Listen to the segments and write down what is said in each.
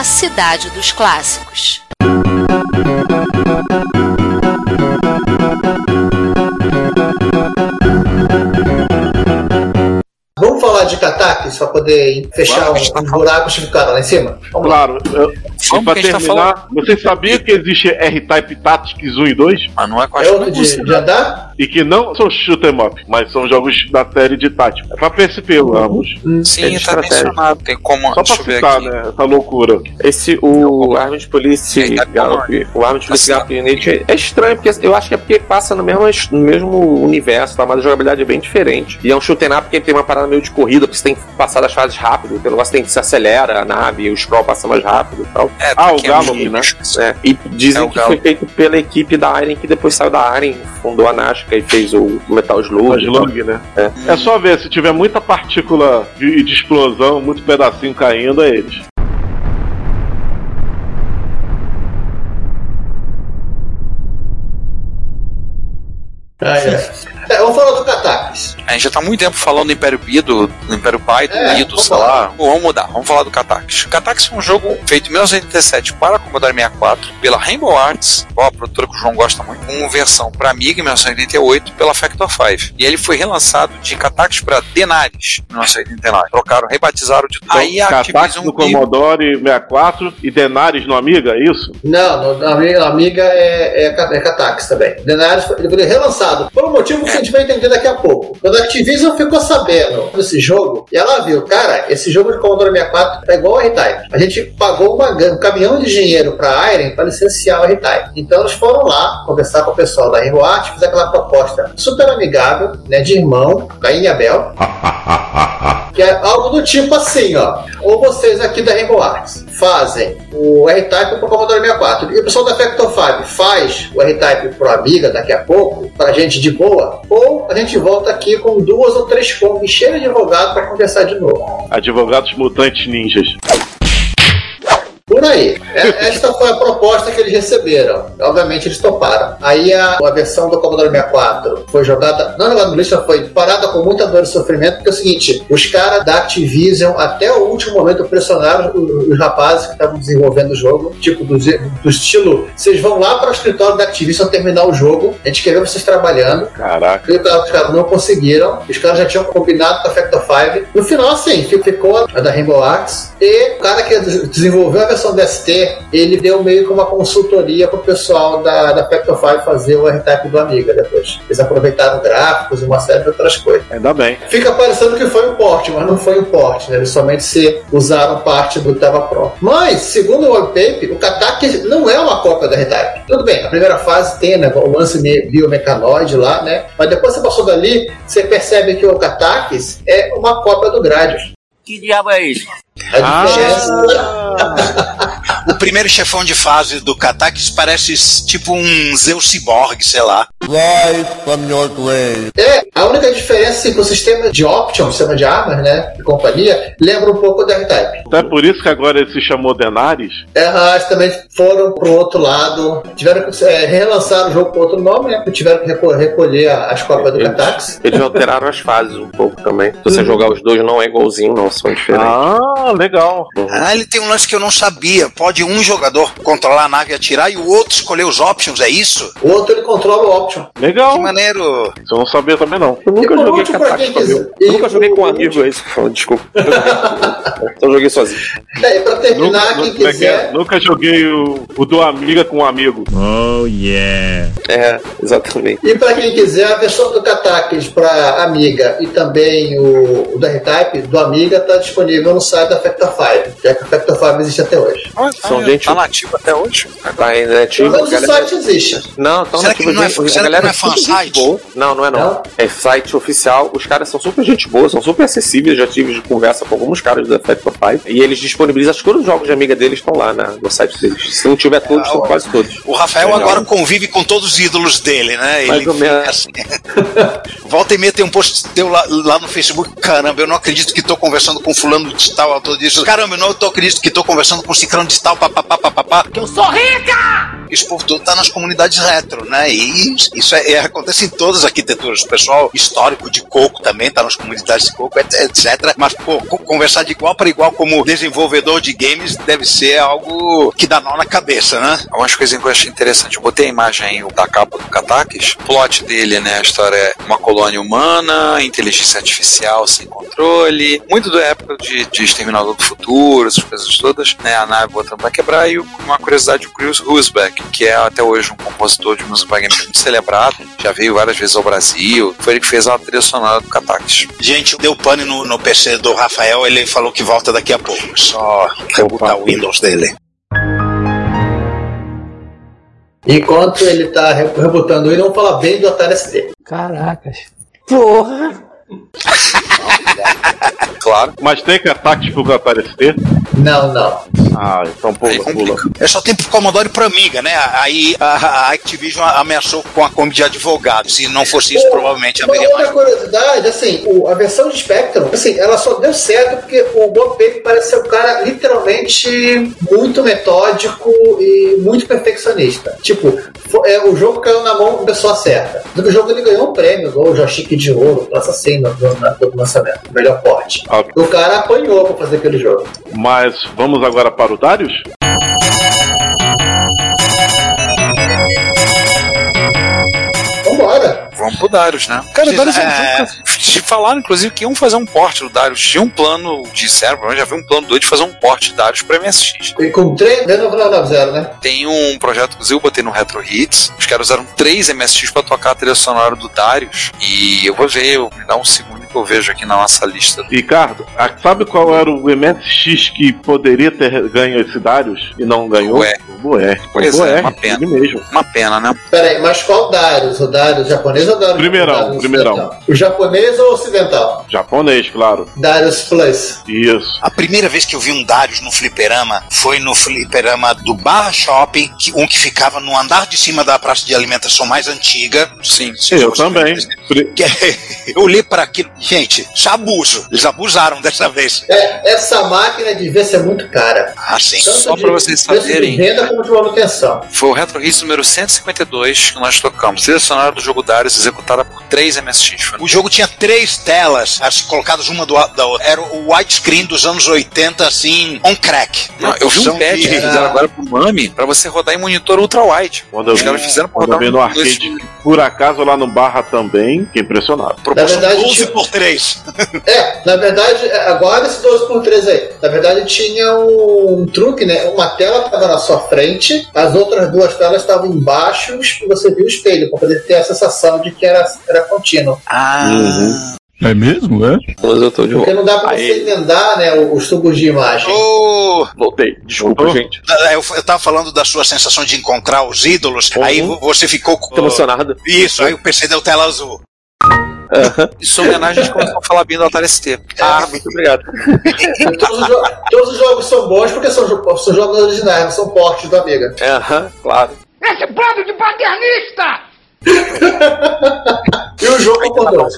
A cidade dos clássicos. Vamos falar de Katakis para poder fechar um, um buraco e ficar lá em cima? Vamos lá. Claro, eu, e pra que tá terminar, você sabia que existe R-Type Tactics 1 e 2? Mas não é com a É outro de, de andar? E que não são shoot 'em up, mas são jogos da série de tática. É pra PSP, ambos. Sim, É tá estratégia. mencionado. Tem como. Só pra citar, aqui. né? Essa loucura. Esse, o Armed Police É, tá Gallop, o Armed Police Assim. Gallop Unit é- é estranho, porque eu acho que é porque passa no mesmo, no mesmo universo, tá? mas a jogabilidade é bem diferente. E é um shoot'em up porque tem uma parada meio de corrida, porque você tem que passar das fases rápido, o negócio tem que se acelera a nave, o scroll passa mais rápido e tal. É, Ah, o tem Gallop, amigos. É, e dizem É que foi feito pela equipe da Iron, que depois saiu da Iron, fundou a Nazca e fez o Metal Slug. As log, né? É. só ver, se tiver muita partícula de, de explosão, muito pedacinho caindo, é eles. Ah, é. É, vamos falar do Katakis. A gente já tá há muito tempo falando do Império Pi, do, do Império Pai, do É, Ido, vamos sei lá. lá. Bom, vamos mudar, vamos falar do Katax. O Katax foi um jogo feito em 1987 para Commodore 64 pela Rainbow Arts, ó, a produtora que o João gosta muito, com versão para Amiga em 1988 pela Factor 5. E ele foi relançado de Katax para Denaris em 1989. Trocaram, rebatizaram de tudo. Aí a Catax Activision no Commodore 64 e Denaris no Amiga, é isso? Não, no, a amiga, é, é, é também. Denaris foi, ele foi relançado. Por um motivo que a gente vai entender daqui a pouco. Quando a Activision ficou sabendo desse jogo, e ela viu, cara, esse jogo de Commodore 64 é igual ao R-Type. A gente pagou uma, um caminhão de dinheiro pra Iron para licenciar o R-Type. Então eles foram lá conversar com o pessoal da Rainbow Art, fizeram aquela proposta super amigável, né, de irmão, Caim e Abel. Que é algo do tipo assim, ó. Ou vocês aqui da Rainbow Arts fazem o R-Type pro Commodore 64 e o pessoal da Factor 5 faz o R-Type pro Amiga daqui a pouco, pra gente de boa, ou a gente volta aqui com duas ou três Kombi cheias de advogado pra conversar de novo. Advogados mutantes ninjas. Por aí. É- Esta foi a proposta que eles receberam. Obviamente eles toparam. Aí a, a versão do Commodore 64 foi jogada, não jogada no lixo, foi parada com muita dor e sofrimento, porque é o seguinte, os caras da Activision até o último momento pressionaram os, os rapazes que estavam desenvolvendo o jogo, tipo do, do estilo, vocês vão lá para o escritório da Activision terminar o jogo, a gente quer ver vocês trabalhando. Caraca. E Os caras não conseguiram, os caras já tinham combinado com a Factor 5. No final, assim, ficou a da Rainbow Arts. E o cara que desenvolveu a versão DST, ele deu meio que uma consultoria pro pessoal da, da Factor 5 fazer o R-Type do Amiga depois. Eles aproveitaram gráficos e uma série de outras coisas. Ainda bem. Fica parecendo que foi um porte, mas não foi um porte, né? Eles somente se usaram parte do estava pronto. Mas, segundo o wallpaper, o Katak não é uma cópia da R-Type. Tudo bem, a primeira fase tem né, o lance me- biomecanoide lá, né? Mas depois você passou dali, você percebe que o Katakis é uma cópia do Gradius. Que diabo é isso? A diferença. O primeiro chefão de fase do Katakis parece tipo um Zeus Cyborg, sei lá. É, a única diferença é que o sistema de option, o sistema de armas, né? De companhia, lembra um pouco do R-Type. Então é por isso que agora ele se chamou Denaris? É, eles também foram pro outro lado, tiveram que é, relançar o jogo com outro nome, né? Tiveram que reco- recolher as cópias do Eles, Catax. eles alteraram as fases um pouco também. Se você jogar os dois, não é igualzinho, não, são diferentes. Ah, legal. Ah, ele tem um lance que eu não sabia. Pode um jogador controlar a nave e atirar e o outro escolher os options, é isso? O outro ele controla o option. Legal. Que maneiro. Isso eu não sabia também não. Eu nunca E joguei pra sozinho. quiser- Eu nunca joguei com um amigo, é falo, Desculpa. Eu joguei- Só joguei sozinho. É, e pra terminar, Nunca, quem é é? quiser. Nunca joguei o, o do Amiga com um amigo. É, exatamente. E para quem quiser, a versão do Katakis para Amiga e também o, o da R-Type do Amiga está disponível no site da Factor 5, já que o Factor 5 existe até hoje. Ah, São tá, gente- tá nativo até hoje. Tá ainda ativo. o galera- site existe. Não, tão Será que nativo. não é- gente- será a que galera Não é super gente fansite? boa. Não, não é não. Não? É site oficial. Os caras são super gente boa, são super acessíveis. Já tive de conversa com alguns caras da Factor 5. E eles disponibilizam, acho que todos os jogos de amiga deles estão lá na- no site deles. Se não tiver todos, Ah, são o- quase todos. O Rafael Legal. agora convive com todos os ídolos dele, né? Mais Ele ou menos. fica assim. Volta e meia tem um post teu lá, lá no Facebook. Caramba, eu não acredito que tô conversando com fulano de tal, autor disso. Caramba, eu não tô acredito que tô conversando com ciclano de tal, papapá, papapá. Que eu sou rica! Esse povo todo tá nas comunidades retro, né? E isso é, é- acontece em todas as arquiteturas. O pessoal histórico de coco também tá nas comunidades de coco, et- etc. Mas, pô, co- conversar de igual para igual como desenvolvedor de games deve ser algo que dá nó na cabeça, né? Algumas coisinhas que eu achei interessante. Eu botei a imagem aí da capa do Katakis. O plot dele, né? A história é uma colônia humana, inteligência artificial sem controle. Muito da época de, de Exterminador do Futuro, essas coisas todas. Né, a nave botando pra quebrar. E uma curiosidade, o Chris Husbeck, que é até hoje um compositor de música games muito celebrado. Já veio várias vezes ao Brasil. Foi ele que fez a trilha sonora do Katakis. Gente, deu pane no, no PC do Rafael, ele falou que volta daqui a pouco. Só rebootar o Windows dele. Enquanto ele tá re- rebotando ele, vamos falar bem do Atari ST. Caracas. Porra. Claro. Mas tem que ataque Atari ST? Não, não. Ah, então pula, Aí pula. É só tem pro Commodore e pro Amiga, né? Aí a, a Activision ameaçou com a Kombi de advogado. Se não fosse isso, provavelmente Uma haveria outra mais. curiosidade, assim, o- a versão de Spectrum, assim, ela só deu certo porque o Bob Baby parece ser um cara literalmente muito metódico e muito perfeccionista. Tipo, fo- é, o jogo caiu na mão da pessoa certa. O jogo ele ganhou um prêmio, o joystick de ouro, assim, no, no, na- no lançamento, melhor porte. Ok. O cara apanhou pra fazer aquele jogo. Mas vamos agora para o Darius? Vambora! Vamos pro Darius, né? Cara, o Darius é um É. jogo que te falaram, inclusive, que iam fazer um porte do Darius. Tinha um plano, disseram, eu já vi um plano doido de fazer um porte de Darius pra MSX. E com três, 990, né? Tem um projeto que eu botei no Retro Hits. Os caras usaram três MSX pra tocar a trilha sonora do Darius. E eu vou ver, eu, me dá um segundo que eu vejo aqui na nossa lista. Ricardo, sabe qual era o MSX que poderia ter ganho esse Darius e não ganhou? Ué. O Boé. Pois o é, Boé, uma pena. ele mesmo. Uma pena, né? Pera aí, mas qual Darius? O Darius japonês ou Darius Primeirão, Darius primeirão. ocidental? O japonês ou ocidental? Japonês, claro. Darius Plus. Isso. A primeira vez que eu vi um Darius no fliperama foi no fliperama do Barra Shopping, que- um que ficava no andar de cima da praça de alimentação mais antiga. Sim. Eu também. Que eu olhei para aquilo. Gente, é abuso. Eles abusaram dessa vez. É, essa máquina devia ser muito cara. Assim. Tanto Só pra vocês preço de saberem. venda como de manutenção. Foi o Retro Hits número 152 que nós tocamos. Trilha sonora do jogo Darius executada por três MSX. O jogo tinha três telas, as colocadas uma do lado da outra. Era o widescreen dos anos 80, assim, on crack. Não, eu vi um patch que fizeram agora pro Mami pra você rodar em monitor ultra-wide. Quando eu Os vi, caras fizeram pra quando eu rodar no arcade, por acaso lá no Barra também, fiquei impressionado. Na proporção verdade, 12 tinha, por 3. é, na verdade, é, agora esse 12 por 3 aí. Na verdade, tinha um, truque, né? Uma tela estava na sua frente, as outras duas telas estavam embaixo e você viu o espelho, para poder ter a sensação de que era, era contínuo. Ah. Uhum. É mesmo, é? Mas eu tô de Porque volta. não dá para você emendar né, os tubos de imagem. Ô, Voltei. Desculpa, Voltou? gente. Eu, eu tava falando da sua sensação de encontrar os ídolos, Uhum. aí vo- você ficou com. Tô emocionado. Isso, aí o PC deu tela azul. Isso é homenagem a gente começou a falar bem do Atari ST. Ah, muito obrigado. E todos, os todos os jogos são bons porque são, jo- são jogos originais, não são portes do Amiga. Aham, claro. E o jogo concordou.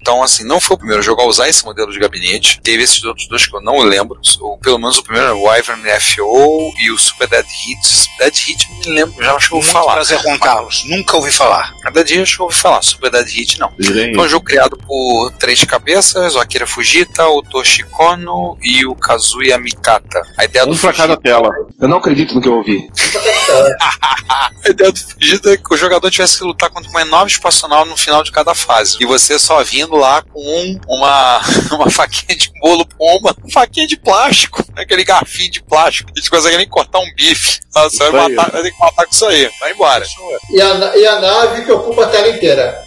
Então, assim, não foi o primeiro jogo a usar esse modelo de gabinete. Teve esses outros dois que eu não lembro. Ou pelo menos o primeiro, o Wyvern FO e o Super Dead Hit. Dead Hit eu me lembro, já acho que eu ouvi falar. prazer, Juan Carlos. Nunca ouvi falar. A Dead Hit acho que eu ouvi falar. Super Dead Hit não. Direi Foi um jogo criado por três cabeças, o Akira Fujita, o Toshi Kono e o Kazuya Mikata. A ideia do um pra cada tela. Eu não acredito no que eu ouvi. a ideia do Fujita é que o jogador tivesse que lutar contra uma nova espaçonave no final de cada fase. E você só vindo lá com um, uma, uma faquinha de bolo pomba, faquinha de plástico, né, aquele garfinho de plástico. A gente consegue nem cortar um bife. Você vai, matar, vai ter que matar com isso aí. Vai embora. E a, e a nave que ocupa a tela inteira.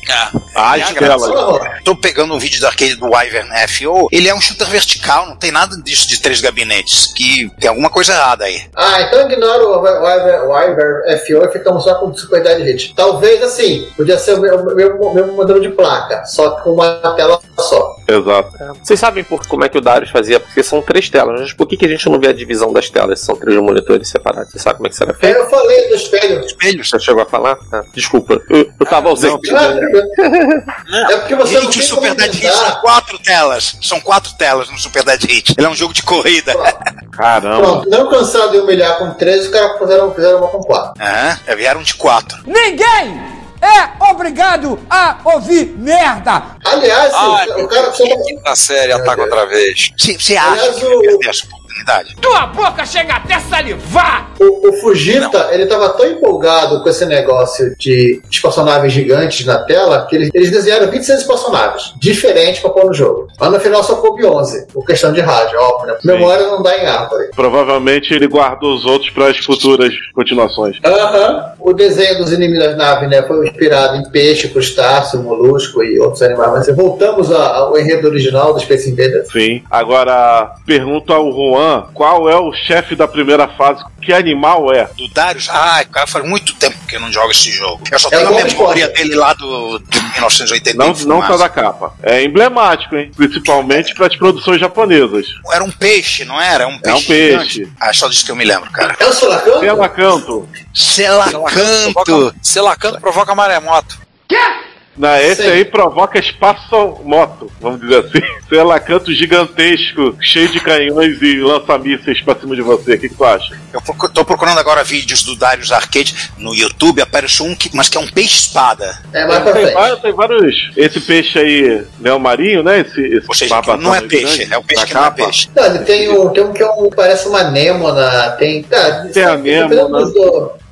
Ah, Estela. Tô pegando um vídeo do arcade do Wyvern FO. Ele é um shooter vertical, não tem nada disso de três gabinetes. Que tem alguma coisa errada aí. Ah, então ignora o Wyver- Wyvern FO e ficamos só com Super Dead Hit. Talvez assim, podia ser o meu- mesmo, mesmo modelo de placa, só com uma tela só. Exato. Vocês sabem por, como é que o Darius fazia? Porque são três telas. Mas por que, que a gente não vê a divisão das telas? São três monitores separados. Você sabe como é que isso era Aí feito? eu falei do espelho. Espelhos. Você chegou a falar? Ah, desculpa, eu, eu tava ausente. Ah, é porque você não Gente, o Super Dead Hit são quatro telas. São quatro telas no Super Dead Hit. Ele é um jogo de corrida. Caramba. Pronto, não cansado de humilhar com 13, os caras fizeram, fizeram uma com 4. Aham, é, vieram de quatro. Ninguém é obrigado a ouvir merda. Aliás, Ai, o, o cara. Quinta série, ataca outra vez. Você acha Aliás, o- Tua boca chega até salivar. O, o Fujita, ele tava tão empolgado com esse negócio de espaçonaves gigantes na tela que eles, eles desenharam 26 espaçonaves diferentes pra pôr no jogo. Mas no final só coube 11, por questão de rádio, óbvio, né? Memória não dá em árvore. Provavelmente ele guardou os outros para as futuras continuações. Aham. O desenho dos inimigos das naves, né, foi inspirado em peixe, crustáceo, molusco e outros animais. Mas voltamos ao enredo original do Space Invaders. Sim. Agora, pergunto ao Juan qual é o chefe da primeira fase. Que animal é? Do Darius? Ai, cara, faz muito tempo que eu não jogo esse jogo. Eu só É tenho a igual memória dele lá do, de 1980. Não, não só da capa. É emblemático, hein? Principalmente para as produções japonesas. Era um peixe, não era? Um É um peixe. peixe. gigante. Ah, só disso que eu me lembro, cara. É o Solacanto? Pela canto. Selacanto! Provoca- Selacanto provoca maremoto. Não, esse Sim. aí provoca espaço-moto, vamos dizer assim. Selacanto gigantesco, cheio de canhões e lança-mísseis pra cima de você. O que, que tu acha? Eu tô procurando agora vídeos do Darius Arcade no YouTube, apareceu um que, mas que é um peixe-espada. É pra Tem vários, tem vários. Esse peixe aí, Leão Marinho, né? Esse, esse Ou seja, não é grande peixe, é o peixe que não é capa. peixe. Não, ele tem um, tem um que é um, parece uma anêmona, tem. Tá, Tem anêmona.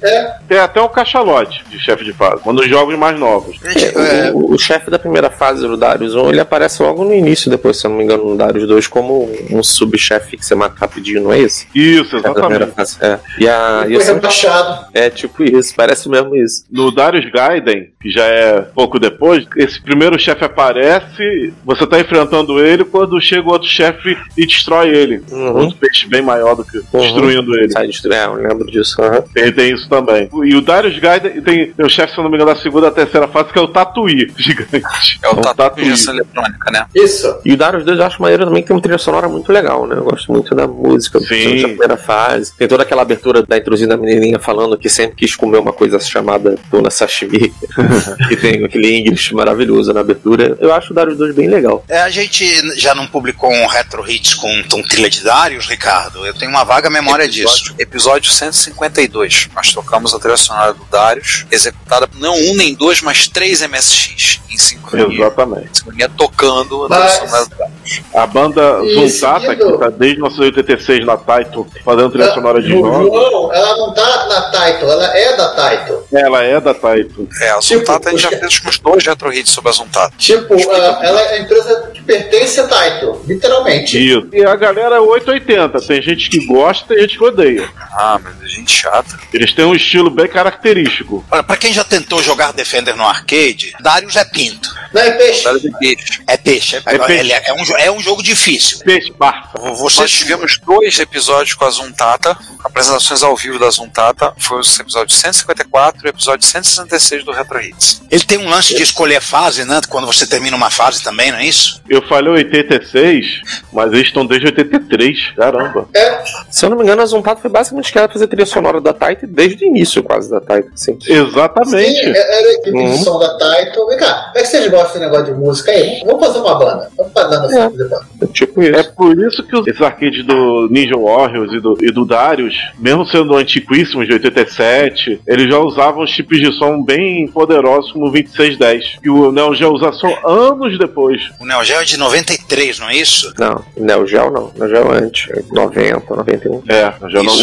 É, Tem até um cachalote de chefe de fase, um dos jogos mais novos. É, é, o, o chefe da primeira fase do Darius 1, ele aparece logo no início, depois, se eu não me engano, no Darius 2, como um subchefe que você mata rapidinho, não é esse? Isso, primeira exatamente. fase. É. E a, e foi rebaixado. é tipo isso, parece mesmo isso. No Darius Gaiden, que já é pouco depois, esse primeiro chefe aparece, você tá enfrentando ele quando chega outro chefe e destrói ele. Uhum. Outro peixe bem maior do que destruindo ele. Sai destruir, é, eu lembro disso. aham. Tem, tem isso também. E o Darius Gaiden tem, tem o chefe, se eu não me engano, da segunda a terceira fase, que é o Tatuí gigante. É o tatu de Tatuí. injeção eletrônica, né? Isso. E o Darius 2 eu acho maneiro também que tem uma trilha sonora muito legal, né? Eu gosto muito da música, Sim. da primeira fase. Tem toda aquela abertura da introdução da menininha falando que sempre quis comer uma coisa chamada tuna sashimi. que tem aquele English maravilhoso na abertura. Eu acho o Darius 2 bem legal. é, a gente já não publicou um Retro Hits com, com trilha de Darius, Ricardo? Eu tenho uma vaga memória disso. Episódio, episódio 152. Nós tocamos a trilha sonora do Darius, executada não um nem dois, mas três MSX em sincronia. Exatamente. Sincronia tocando a trilha sonora do Darius. A banda Zuntata, que tá desde 1986 na Taito, fazendo trilha Ela- sonora de jogos. João, ela não tá na Taito, ela é da Taito. Ela é da Taito. É, a Tipo, Zuntata a gente já os- fez uns dois retro hits sobre a Zuntata. Tipo, ah, ela é a empresa que pertence a Taito, literalmente. Isso. E a galera é 880. Tem gente que gosta, tem gente que odeia. Ah, mas é gente chata. Eles têm um estilo bem característico. Olha, pra quem já tentou jogar Defender no arcade, Darius é pinto. Não é peixe. Darius é peixe. É peixe. É, É peixe. ele é, é um, é um jogo difícil. Peixe, barça. Você Nós tivemos dois episódios com a Zuntata, apresentações ao vivo da Zuntata. Foi o episódio 154 e o episódio 166 do Retro Hits. Ele tem um lance de escolher fase, né? Quando você termina uma fase também, não é isso? Eu falei 86, mas eles estão desde 83. Caramba. É, Se eu não me engano, a Zuntata foi basicamente criada pra fazer trilha sonora da Taito desde o início, quase, da Taito. Assim. sim, Exatamente. é- era a equipe Uhum. de som da Taito. Vem cá, como é que vocês gostam desse negócio de música aí? Vamos fazer uma banda. Vamos fazer É. fazer banda. É tipo isso. É por isso que os- esses arcades do Ninja Warriors e do, e do Darius, mesmo sendo antiquíssimos de 87, eles já usavam chips de som bem poderosos como o 2610. E o Neo Geo usa só anos depois. O Neo Geo é de 93, não é isso? Não, Neo Geo não. Neo Geo é antes, 90, 91. É, já não.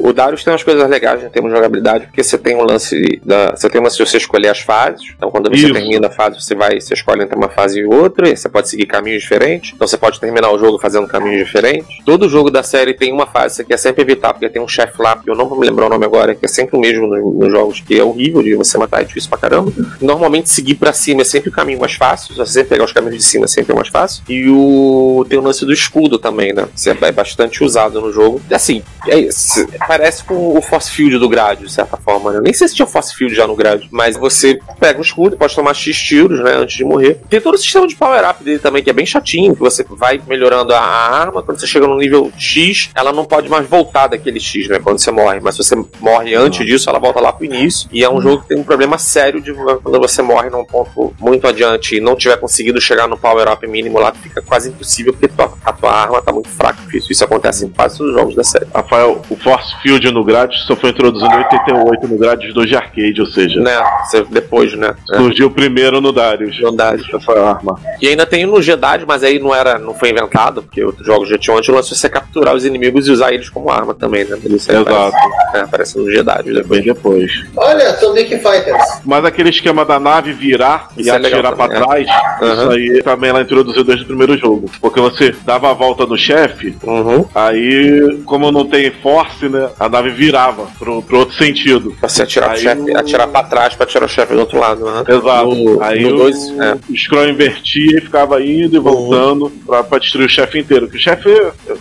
O, o Darius tem umas coisas legais em termos de jogabilidade, porque você tem um lance da. Você tem um lance de você escolher as fases. Então quando você Isso. termina a fase, você vai você escolhe entre uma fase e outra, e você pode seguir caminhos diferentes. Então você pode terminar o jogo fazendo caminhos diferentes. Todo jogo da série tem uma fase que você quer sempre evitar, porque tem um chefe lá, que eu não vou me lembrar o nome agora, que é sempre o mesmo nos, nos jogos, que é horrível de você matar, é difícil pra caramba. Normalmente seguir pra cima é sempre o caminho mais fácil, se você sempre pegar os caminhos de cima é sempre o mais fácil. E o tem o lance do escudo também, né? Isso é bastante usado no jogo. E assim, é, se- parece com o Force Field do Grade, de certa forma, né? Nem sei se tinha Force Field já no Grade, mas você pega um escudo, pode tomar X tiros, né? Antes de morrer. Tem todo o sistema de power-up dele também, que é bem chatinho, que você vai melhorando a, arma, quando você chega no nível X, ela não pode mais voltar daquele X, né? Quando você morre. Mas se você morre antes disso, ela volta lá pro início. E é um jogo que tem um problema sério de quando você morre num ponto muito adiante e não tiver conseguido chegar no power-up mínimo lá, fica quase impossível, porque tua- a tua arma tá muito fraca. Isso, acontece em quase todos os jogos da série. Rafael, o Force Field no Gradius só foi introduzido em 88 no Gradius 2 de arcade, ou seja, Né? Depois, né? É. surgiu primeiro no Darius. No Darius. Essa arma. E ainda tem no Jedi, mas aí não era, não foi inventado, porque outros jogos já tinham antes, o lance de você capturar os inimigos e usar eles como arma também, né? Isso Exato. Aparece, é, aparece no Jedi depois. depois. Olha, Sonic Fighters. Mas aquele esquema da nave virar Isso e é atirar pra também, trás, isso aí também ela introduziu desde o primeiro jogo. Porque você dava a volta no chefe, Uhum. aí, como não tem force, né? A nave virava pro, pro outro sentido. Pra você atirar, o chefe, o- atirar pra trás pra tirar o chefe do outro lado. Né? Exato. No, aí no o, dois, é. o scroll invertia e ficava indo e voltando pra, pra destruir o chefe inteiro. Porque o chefe,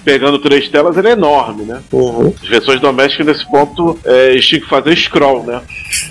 pegando três telas, ele é enorme, né? Uhum. As versões domésticas, nesse ponto, é, eles tinham que fazer scroll, né?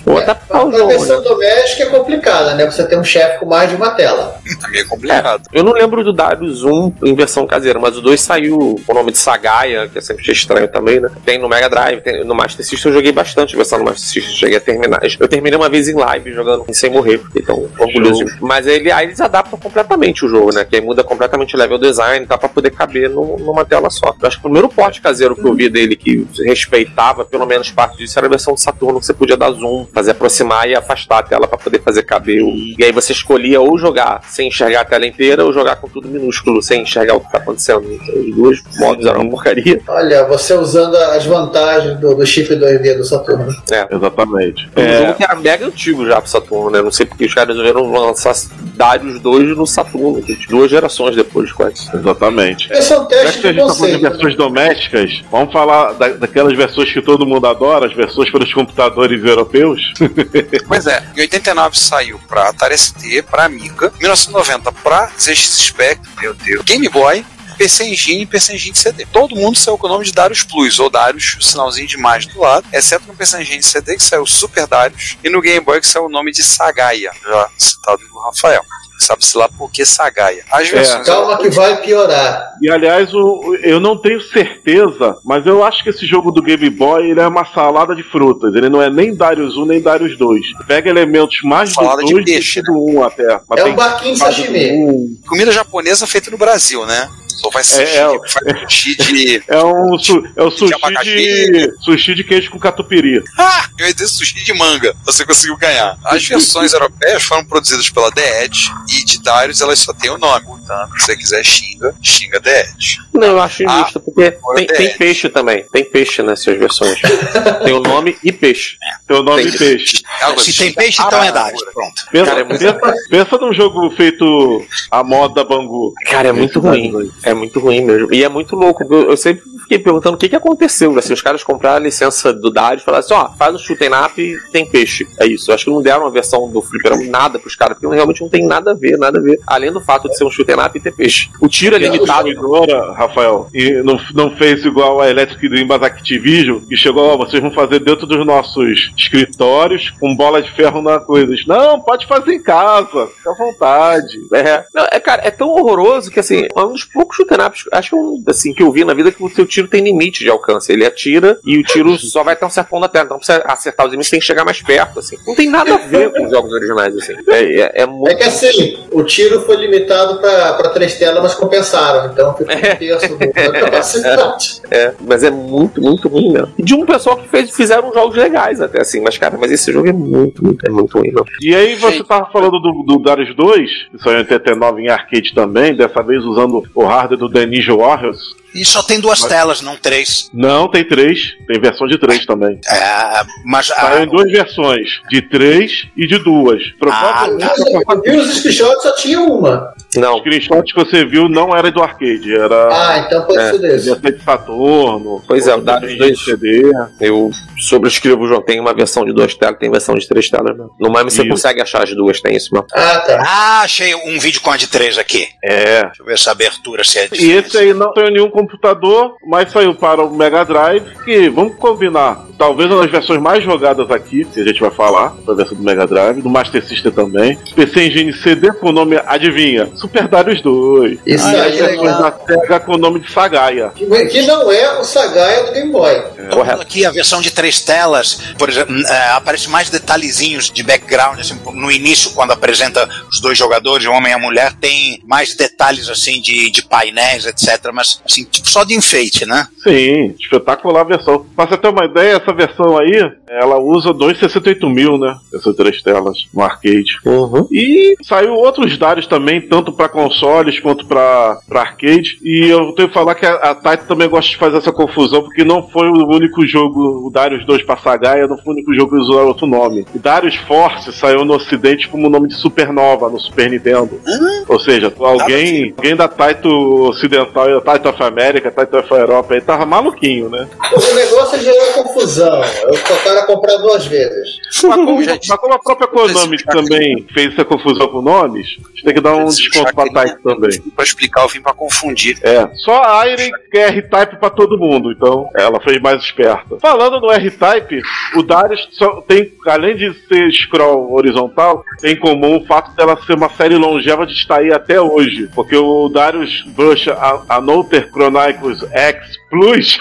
Ou o Na jogo, versão né? doméstica é complicada, né? Você tem um chefe com mais de uma tela. Tá meio complicado. Eu não lembro do Darius 1 em versão caseira, mas o 2 saiu com o nome de Sagaia, que eu sempre estranho também, né? Tem no Mega Drive, tem- no Master System eu joguei bastante versão no Master System, cheguei a terminar. Eu terminei uma vez em live jogando sem morrer, então orgulhoso. de mim. Mas ele, aí eles adaptam completamente o jogo, né? Que aí muda completamente o level design, tá? Pra poder caber no- numa tela só. Eu acho que o primeiro porte caseiro que eu vi dele que respeitava pelo menos parte disso era a versão de Saturno, que você podia dar zoom, fazer aproximar e afastar a tela pra poder fazer caber. o- E aí você escolhia ou jogar sem enxergar a tela inteira ou jogar com tudo minúsculo, sem enxergar o que tá acontecendo. Então, os dois modos eram uma porcaria. Olha, você usando as vantagens do, do chip 2D do Saturno. Exatamente. É um É, jogo que era mega antigo já pro Saturno, né? Não sei porque os caras resolveram lançar Darius 2 no Saturno, gente. duas gerações depois, quase. exatamente. Esse é um Já teste que a gente tá falando de conceito. né? versões domésticas, vamos falar da- daquelas versões que todo mundo adora, as versões para os computadores europeus. Pois é, em 89 saiu pra Atari ST, pra Amiga, 1990 pra ZX Spectrum, meu Deus, Game Boy, PC Engine e PC Engine CD. Todo mundo saiu com o nome de Darius Plus, ou Darius, o sinalzinho de mais do lado, exceto no PC Engine CD que saiu Super Darius, e no Game Boy que saiu o nome de Sagaia, já citado pelo Rafael. Sabe-se lá por que Sagaia. As versões Calma que vai piorar. E aliás, o- eu não tenho certeza, mas eu acho que esse jogo do Game Boy ele é uma salada de frutas. Ele não é nem Darius 1 nem Darius 2. Pega elementos mais Salada do de 2 do peixe, que do 1 até. Mas É um barquinho de do sashimi. 1. comida japonesa feita no Brasil, né? Só faz É, sushi, é, faz sushi de. É um su- é o sushi abacaxi. de sushi de queijo com catupiry. Ah, eu ia dizer sushi de manga. Você conseguiu ganhar. As versões europeias foram produzidas pela The Edge e de Darius elas só têm o nome. Portanto, se você quiser xinga, xinga The Edge. Não, eu acho Ah, injusto, porque tem, tem peixe também. Tem peixe nessas versões. tem o nome e peixe. Teu nome Tem. de peixe. Se tem peixe, então é Ah, Darius. Pronto. Pensa, Cara, é muito- pensa, pensa num jogo feito à moda Bangu. Cara, é muito ruim. É muito ruim mesmo. E é muito louco. Eu, eu sempre fiquei perguntando o que, que aconteceu. Assim, os caras compraram a licença do Darius e falaram assim: ó, faz um shoot 'em up e tem peixe. É isso. Eu acho que não deram uma versão do Fliperama nada pros caras, porque realmente não tem nada a ver, nada a ver. Além do fato de ser um shoot 'em up e ter peixe. O tiro é limitado. Agora, Rafael, e não, não fez igual a Electric Dreams Activision, e chegou, ó, vocês vão fazer dentro dos nossos escritórios, com bola de ferro na coisa. Não, pode fazer em casa, fica à vontade. É, não, é, cara, é tão horroroso que assim, é um dos poucos shoot ups, acho que é um, assim, que eu vi na vida que o seu tiro tem limite de alcance. Ele atira e o tiro só vai até um certo ponto da tela. Então, pra você acertar os inimigos, tem que chegar mais perto, assim. Não tem nada a ver com os jogos originais, assim. É, é, é muito. É que assim, o tiro foi limitado para três telas, mas compensaram. Então ficou um terço do- da capacidade. É, mas é muito, muito ruim mesmo. E de um pessoal que fez, fizeram jogos legais até assim, mas cara, mas esse jogo é muito, muito, é muito ruim, não. E aí você tava falando do, do Darius 2, que saiu em 89 em arcade também, dessa vez usando o hardware do The Ninja Warriors. E só tem duas telas, não três. Não, tem três. Tem versão de três também. É, mas Saiu em duas versões, de três e de duas. Provavelmente Ah, eu vi os screenshots só tinha uma. O Não. screenshot que você viu não era do arcade, era Ah, então pode É, ser desse. devia ser de Saturno. Pois é, o de 2. CD. Eu sobrescrevo o jogo. Tem uma versão de duas telas, tem versão de três telas mesmo. No MAME você consegue achar as duas, tem isso mesmo. Ah, tá. Ah, achei um vídeo com a de três aqui. É. Deixa eu ver essa abertura se é de E esse aí não saiu nenhum computador, mas saiu para o Mega Drive, que, vamos combinar, talvez uma das versões mais jogadas aqui, que a gente vai falar, a versão do Mega Drive, do Master System também. PC Engine CD com o nome, adivinha? Super Darius 2. Isso e as aí é versões legal. da SEGA com o nome de Sagaia. Que, que não é o Sagaia do Game Boy. Correto. Aqui a versão de três telas, por exemplo, é, aparece mais detalhezinhos de background, assim, no início, quando apresenta os dois jogadores, o homem e a mulher, tem mais detalhes assim de, de painéis, etc. Mas assim, tipo, só de enfeite, né? Sim, espetacular a versão. Pra você ter uma ideia, essa versão aí, ela usa 268 mil, né? Essas três telas no arcade. Uhum. E saiu outros Darius também, tanto pra consoles quanto pra pra arcade. E eu tenho que falar que a, a Taito também gosta de fazer essa confusão, porque não foi o único jogo, o Darius 2 pra Sagaia, não foi o único jogo que usou outro nome. O Darius Force saiu no ocidente como nome de Supernova, no Super Nintendo. Ou seja, alguém, alguém da Taito Ocidental e da Taito of America, Taito of Europa aí tava maluquinho, né? O negócio gerou confusão. Eu o comprar duas vezes. Mas como, mas como a própria Konami também fez essa confusão com nomes, a gente tem que dar um desconto pra Taito também. Pra explicar, eu vim pra confundir. É, só a Irene quer R-Type pra todo mundo, então ela fez mais esperta. Falando no R-Type, o Darius só tem, além de ser scroll horizontal, tem em comum o fato dela ser uma série longeva de estar aí até hoje. Porque o Darius Brush A- Another Chronicles X Plus,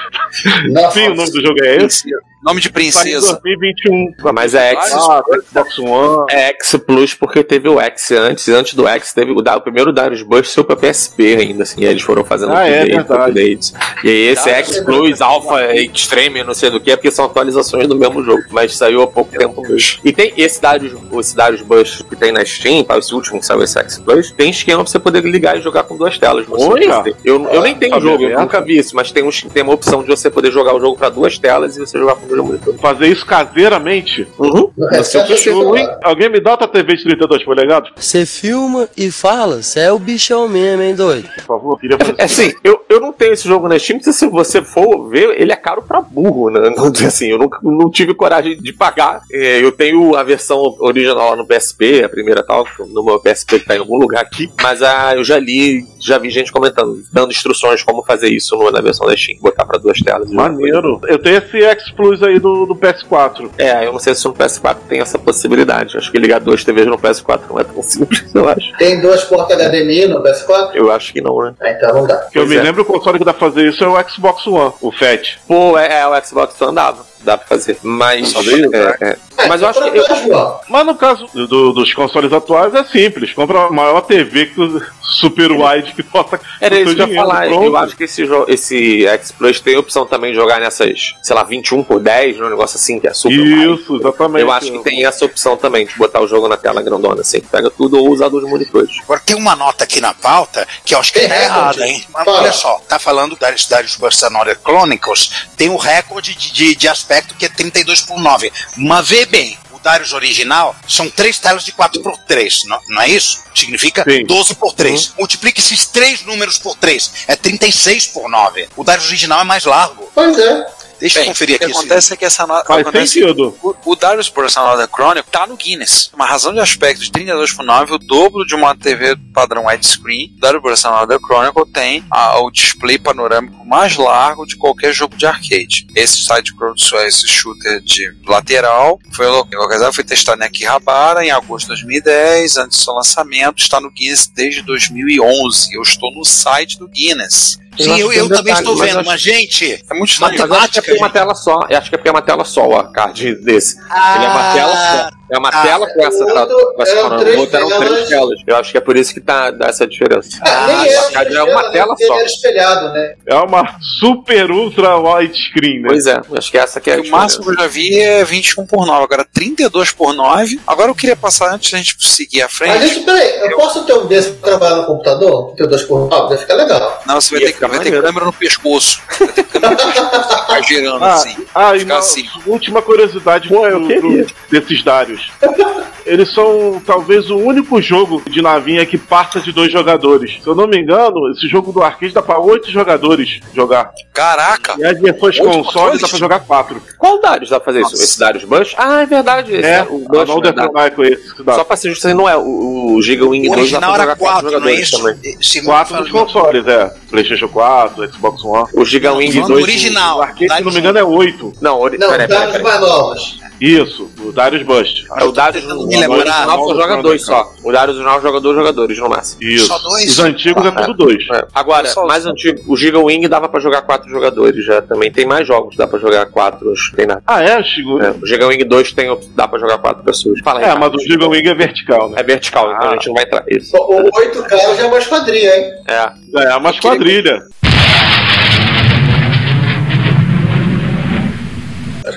Nossa. sim, o nome do jogo é esse, Princesa. Nome de princesa. 2021. Mas é X. Ah, Xbox One. É X Plus porque teve o X antes, antes do X teve o, o primeiro Darius Burst saiu pra PSP ainda, assim, e aí eles foram fazendo Ah, é update, verdade. updates. E aí esse Darius X Plus, Alpha, Extreme, não sei do que, é porque são atualizações do mesmo jogo, mas saiu há pouco tempo mesmo. E tem esse Darius, esse Darius Burst que tem na Steam, tá, esse último que saiu, esse X Plus, tem esquema pra você poder ligar e jogar com duas telas. seu! PC. Eu, eu nem tenho Tá o jogo, eu nunca vi isso, mas tem, tem uma opção de você poder jogar o jogo pra duas telas e você jogar com dois monitores. Fazer isso caseiramente. Uhum. Seu resto, PC. eu Alguém, me dá outra TV de 32 polegadas, Você filma e fala, você é o bichão mesmo, hein, doido? por favor? Queria fazer É assim, eu, eu não tenho esse jogo na Steam, porque se você for ver, ele é caro pra burro, né? Não, assim, eu nunca, não tive coragem de pagar. É, eu tenho a versão original lá no PSP, a primeira tal, no meu PSP que tá em algum lugar aqui, mas ah, eu já li, já vi gente comentando, dando instruções como fazer isso na versão da Steam, botar pra duas telas. Maneiro. Eu tenho esse X Plus aí do, do PS4. É, eu não sei se no PS4 tem essa possibilidade. Acho que ligar duas TVs no PS4 não é tão simples, eu acho. Tem duas portas HDMI no PS4? Eu acho que não, né? Ah, então não dá. Que eu Pois me é. lembro o console que dá pra fazer isso é o Xbox One, o FAT. Pô, é, é, o Xbox One dava, dá pra fazer. Mas. Só veio, é, é. É, Mas eu acho que. Eu. Mas no caso do- dos consoles atuais é simples. Compra a maior TV que o Super Wide que possa. Era isso que eu ia falar. pronto. Eu acho que esse, esse X Plus tem a opção também de jogar nessas, sei lá, 21 por 10, um negócio assim, que é super wide. Isso, exatamente. Eu acho que tem essa opção também, de botar o jogo na tela grandona, assim, que pega tudo ou usar dos monitores. Agora tem uma nota aqui na pauta que eu acho que Tem tá recorde? errada, hein? Mas olha só, tá falando da Darius Burst Another Chronicles, tem o recorde de, de, de aspecto que é 32 por 9. Mas vê bem, o Darius original são três telas de 4 por 3, não, não é isso? Significa Sim. 12 por 3. Multiplica esses três números por 3, é 36 por 9. O Darius original é mais largo. Pois é. Deixa eu Bem, conferir o que aqui. esse- acontece é que essa nota. Faz acontece- sentido. O, o Darius Burst Another Chronicle tá no Guinness. Uma razão de aspecto de 32 por 9, o dobro de uma TV padrão widescreen. O Darius Burst Another Chronicle tem a- o display panorâmico mais largo de qualquer jogo de arcade. Esse side esse shooter de lateral foi lo- localizado, foi testado em Akihabara em agosto de 2010, antes do seu lançamento, está no Guinness desde 2011. Eu estou no site do Guinness. Sim, eu, eu também estou mas vendo, acho- mas gente, É muito Mas estranho. eu acho que é porque é uma tela só. Eu acho que é porque é uma tela só o card desse. Ele é uma tela só. É uma Ah, tela com essa tá, essa eram falando. três O outro eram três telas. Eu acho que é por isso que tá, dá essa diferença. Ah, nem era, é uma tela só. era espelhado, né? É uma super ultra widescreen, né? Pois é, acho que essa que é a o máximo que eu já vi é 21 por 9, agora 32 por 9. Agora eu queria passar, antes da gente seguir à frente. gente, peraí, eu posso ter um desse pra trabalhar no computador? Ter dois por nove? Vai ficar legal. Não, você vai ter, vai ter câmera no pescoço. Vai ter câmera no pescoço. Ficar girando Ah, assim. ah e uma assim. última curiosidade Pô, eu do- queria. do- desses Darius. Eles são talvez o único jogo de navinha que passa de dois jogadores. Se eu não me engano, esse jogo do arcade dá pra oito jogadores jogar. Caraca! E as versões Oito console controles? dá pra jogar quatro. Qual Darius dá pra fazer isso? Nossa. Esse Darius Bush? Ah, é verdade. Esse É, o o Bush. Another verdade. Chronicle esse. Só pra ser justo, não é. O, o Giga Wing O 2 dá pra original jogar era quatro 4, não é isso? também. Quatro dos consoles, é. Playstation 4, Xbox One. O Giga Wing falando 2. original. O arcade, se não me engano, é oito. Não, ori... Não, peraí, peraí, peraí. Isso, o Darius Bust. É o Darius o lembrar. original só joga dois só. O Darius original joga dois jogadores no máximo. Isso. Só dois? Os antigos é tudo dois. É. Agora, Só- mais antigo, o Giga Wing dava pra jogar quatro jogadores já também. Tem mais jogos, dá pra jogar quatro, acho que tem nada. Ah, é, Chico? É, o Giga Wing 2 tem, dá pra jogar quatro pessoas. Fala aí, É, cara. mas o Giga Wing é vertical, né? É vertical, então Ah. a gente não vai entrar. Isso. O o 8K já é uma esquadrilha, hein? É. É, uma esquadrilha.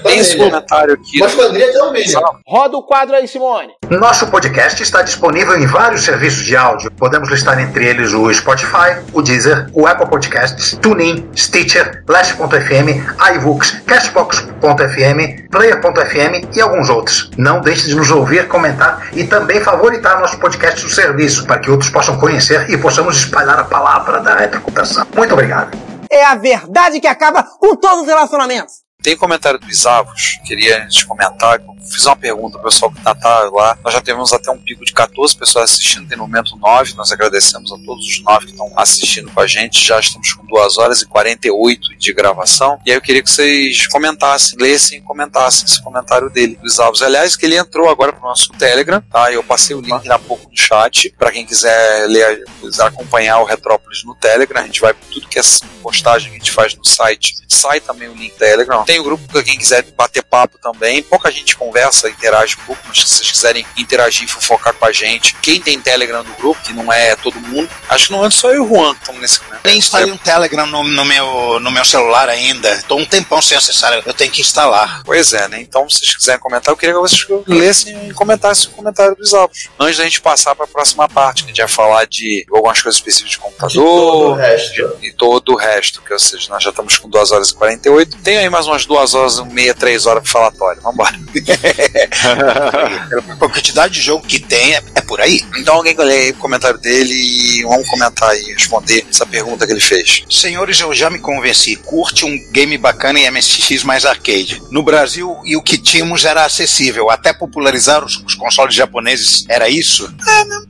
Tem esse comentário aqui. É um mínimo. Roda o quadro aí, Simone. Nosso podcast está disponível em vários serviços de áudio. Podemos listar entre eles o Spotify, o Deezer, o Apple Podcasts, TuneIn, Stitcher, Last.fm, iVoox, Castbox.fm, Player.fm e alguns outros. Não deixe de nos ouvir, comentar e também favoritar nosso podcast no serviço para que outros possam conhecer e possamos espalhar a palavra da retrocomputação. Muito obrigado. É a verdade que acaba com todos os relacionamentos. Tem comentário do Isavos, queria de comentar, fiz uma pergunta pro pessoal que tá, tá lá. Nós já tivemos até um pico de 14 pessoas assistindo, tem no momento 9. Nós agradecemos a todos os 9 que estão assistindo com a gente. Já estamos com 2 horas e 48 de gravação. E aí eu queria que vocês comentassem, lessem e comentassem esse comentário dele, do Isavos. Aliás, que ele entrou agora pro nosso Telegram, tá? Eu passei o link há pouco no chat, para quem quiser ler, quiser acompanhar o Retrópolis no Telegram. A gente vai tudo que é postagem que a gente faz no site, sai também o link do Telegram. Tem o grupo para quem quiser bater papo também. Pouca gente conversa, interage um pouco, mas se vocês quiserem interagir e fofocar com a gente, quem tem Telegram no grupo, que não é todo mundo, acho que não é só eu e o Juan que estamos nesse momento. Nem instalei um Telegram no, no meu, no meu celular ainda. Tô um tempão sem acessar, eu tenho que instalar. Pois é, né? Então, se vocês quiserem comentar, eu queria que vocês lessem e comentassem o comentário dos álbuns. Antes da gente passar para a próxima parte, que a gente vai falar de algumas coisas específicas de De todo o computador resto. e todo o resto, que ou seja, nós já estamos com 2 horas e 48. Tem aí mais umas 2 horas e meia, 3 horas pro falatório. Vambora. A quantidade de jogo que tem é, é por aí. Então alguém que aí o comentário dele e vamos comentar aí, responder essa pergunta que ele fez. Senhores, eu já me convenci. Curte um game bacana em MSX mais arcade. No Brasil, e o que tínhamos era acessível. Até popularizar os, os consoles japoneses. Era isso?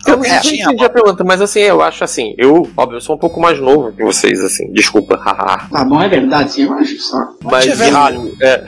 Eu não É, entendi a pergunta, mas assim, eu acho assim, eu, óbvio, eu sou um pouco mais novo que vocês, assim, desculpa, haha. Tá bom, é verdade, sim, eu acho só. Mas é eu- é,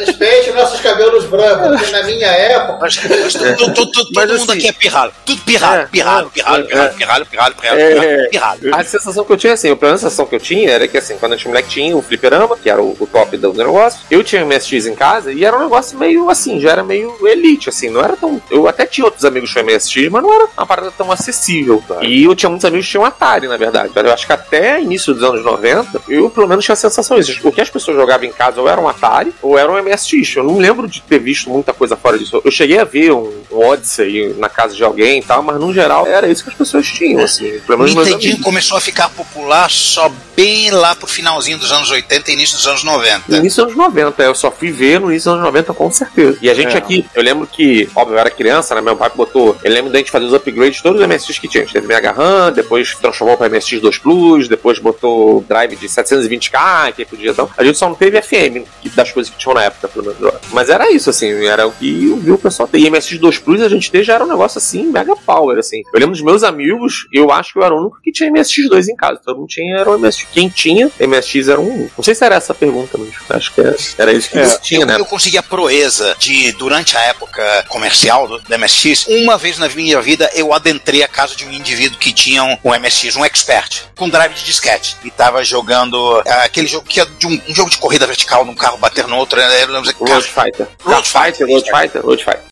Respeite nossos cabelos brancos, porque na minha época. Mas, mas to- to- to- to- Mas todo mundo assim- aqui é pirralho. Tudo pirralho, É, pirralho, é, pirralho, é, pirralho, pirralho, pirralho, pirralho, É. pirralho. A sensação que eu tinha, assim, a primeira sensação que eu tinha era que, assim, quando a gente moleque tinha o fliperama, que era o, o top do negócio, eu tinha MSX em casa e era um negócio meio, assim, já era meio elite, assim, não era tão... Eu até tinha outros amigos com MSX, mas não era uma parada tão acessível. E eu tinha muitos amigos que tinham Atari, na verdade. Eu acho que até início dos anos 90, eu pelo menos tinha a sensação disso. O que as pessoas jogavam em casa ou era um Atari ou era um MSX. Eu não lembro de ter visto muita coisa fora disso. Eu cheguei a ver um, um Odyssey na casa de alguém e tal, mas no geral era isso que as pessoas tinham, assim. Pelo Nintendinho começou a ficar popular só bem lá pro finalzinho dos anos 80 e início dos anos 90. No início dos anos 90, eu só fui ver no início dos anos 90 com certeza. E a gente É. aqui, eu lembro que, óbvio, eu era criança, né? Meu pai botou. Eu lembro da gente fazer os upgrades de todos os MSX que tinha. A gente teve Mega RAM, depois transformou para MSX 2 Plus, depois botou drive de 720k, que podia então. A gente só não teve FM, que- das coisas que tinham na época, pelo menos. Mas era isso, assim, era o que eu vi o pessoal ter. E MSX 2 Plus a gente ter já era um negócio assim, mega power, assim. Eu lembro dos meus amigos, eu acho que eu era o único que tinha MSX2 em casa. Todo mundo tinha, era o MSX. Quem tinha, MSX era um. Não sei se era essa a pergunta, mas acho que era, era isso que É. tinha, eu, né? eu consegui a proeza de, durante a época comercial do, do MSX, uma vez na minha vida eu adentrei a casa de um indivíduo que tinha um, um MSX, um expert, com drive de disquete. E tava jogando ah, aquele jogo que é de um, um jogo de corrida vertical, num carro bater no outro. Era, era, Road Fighter. Road Fighter, Road Fighter, Road Fighter.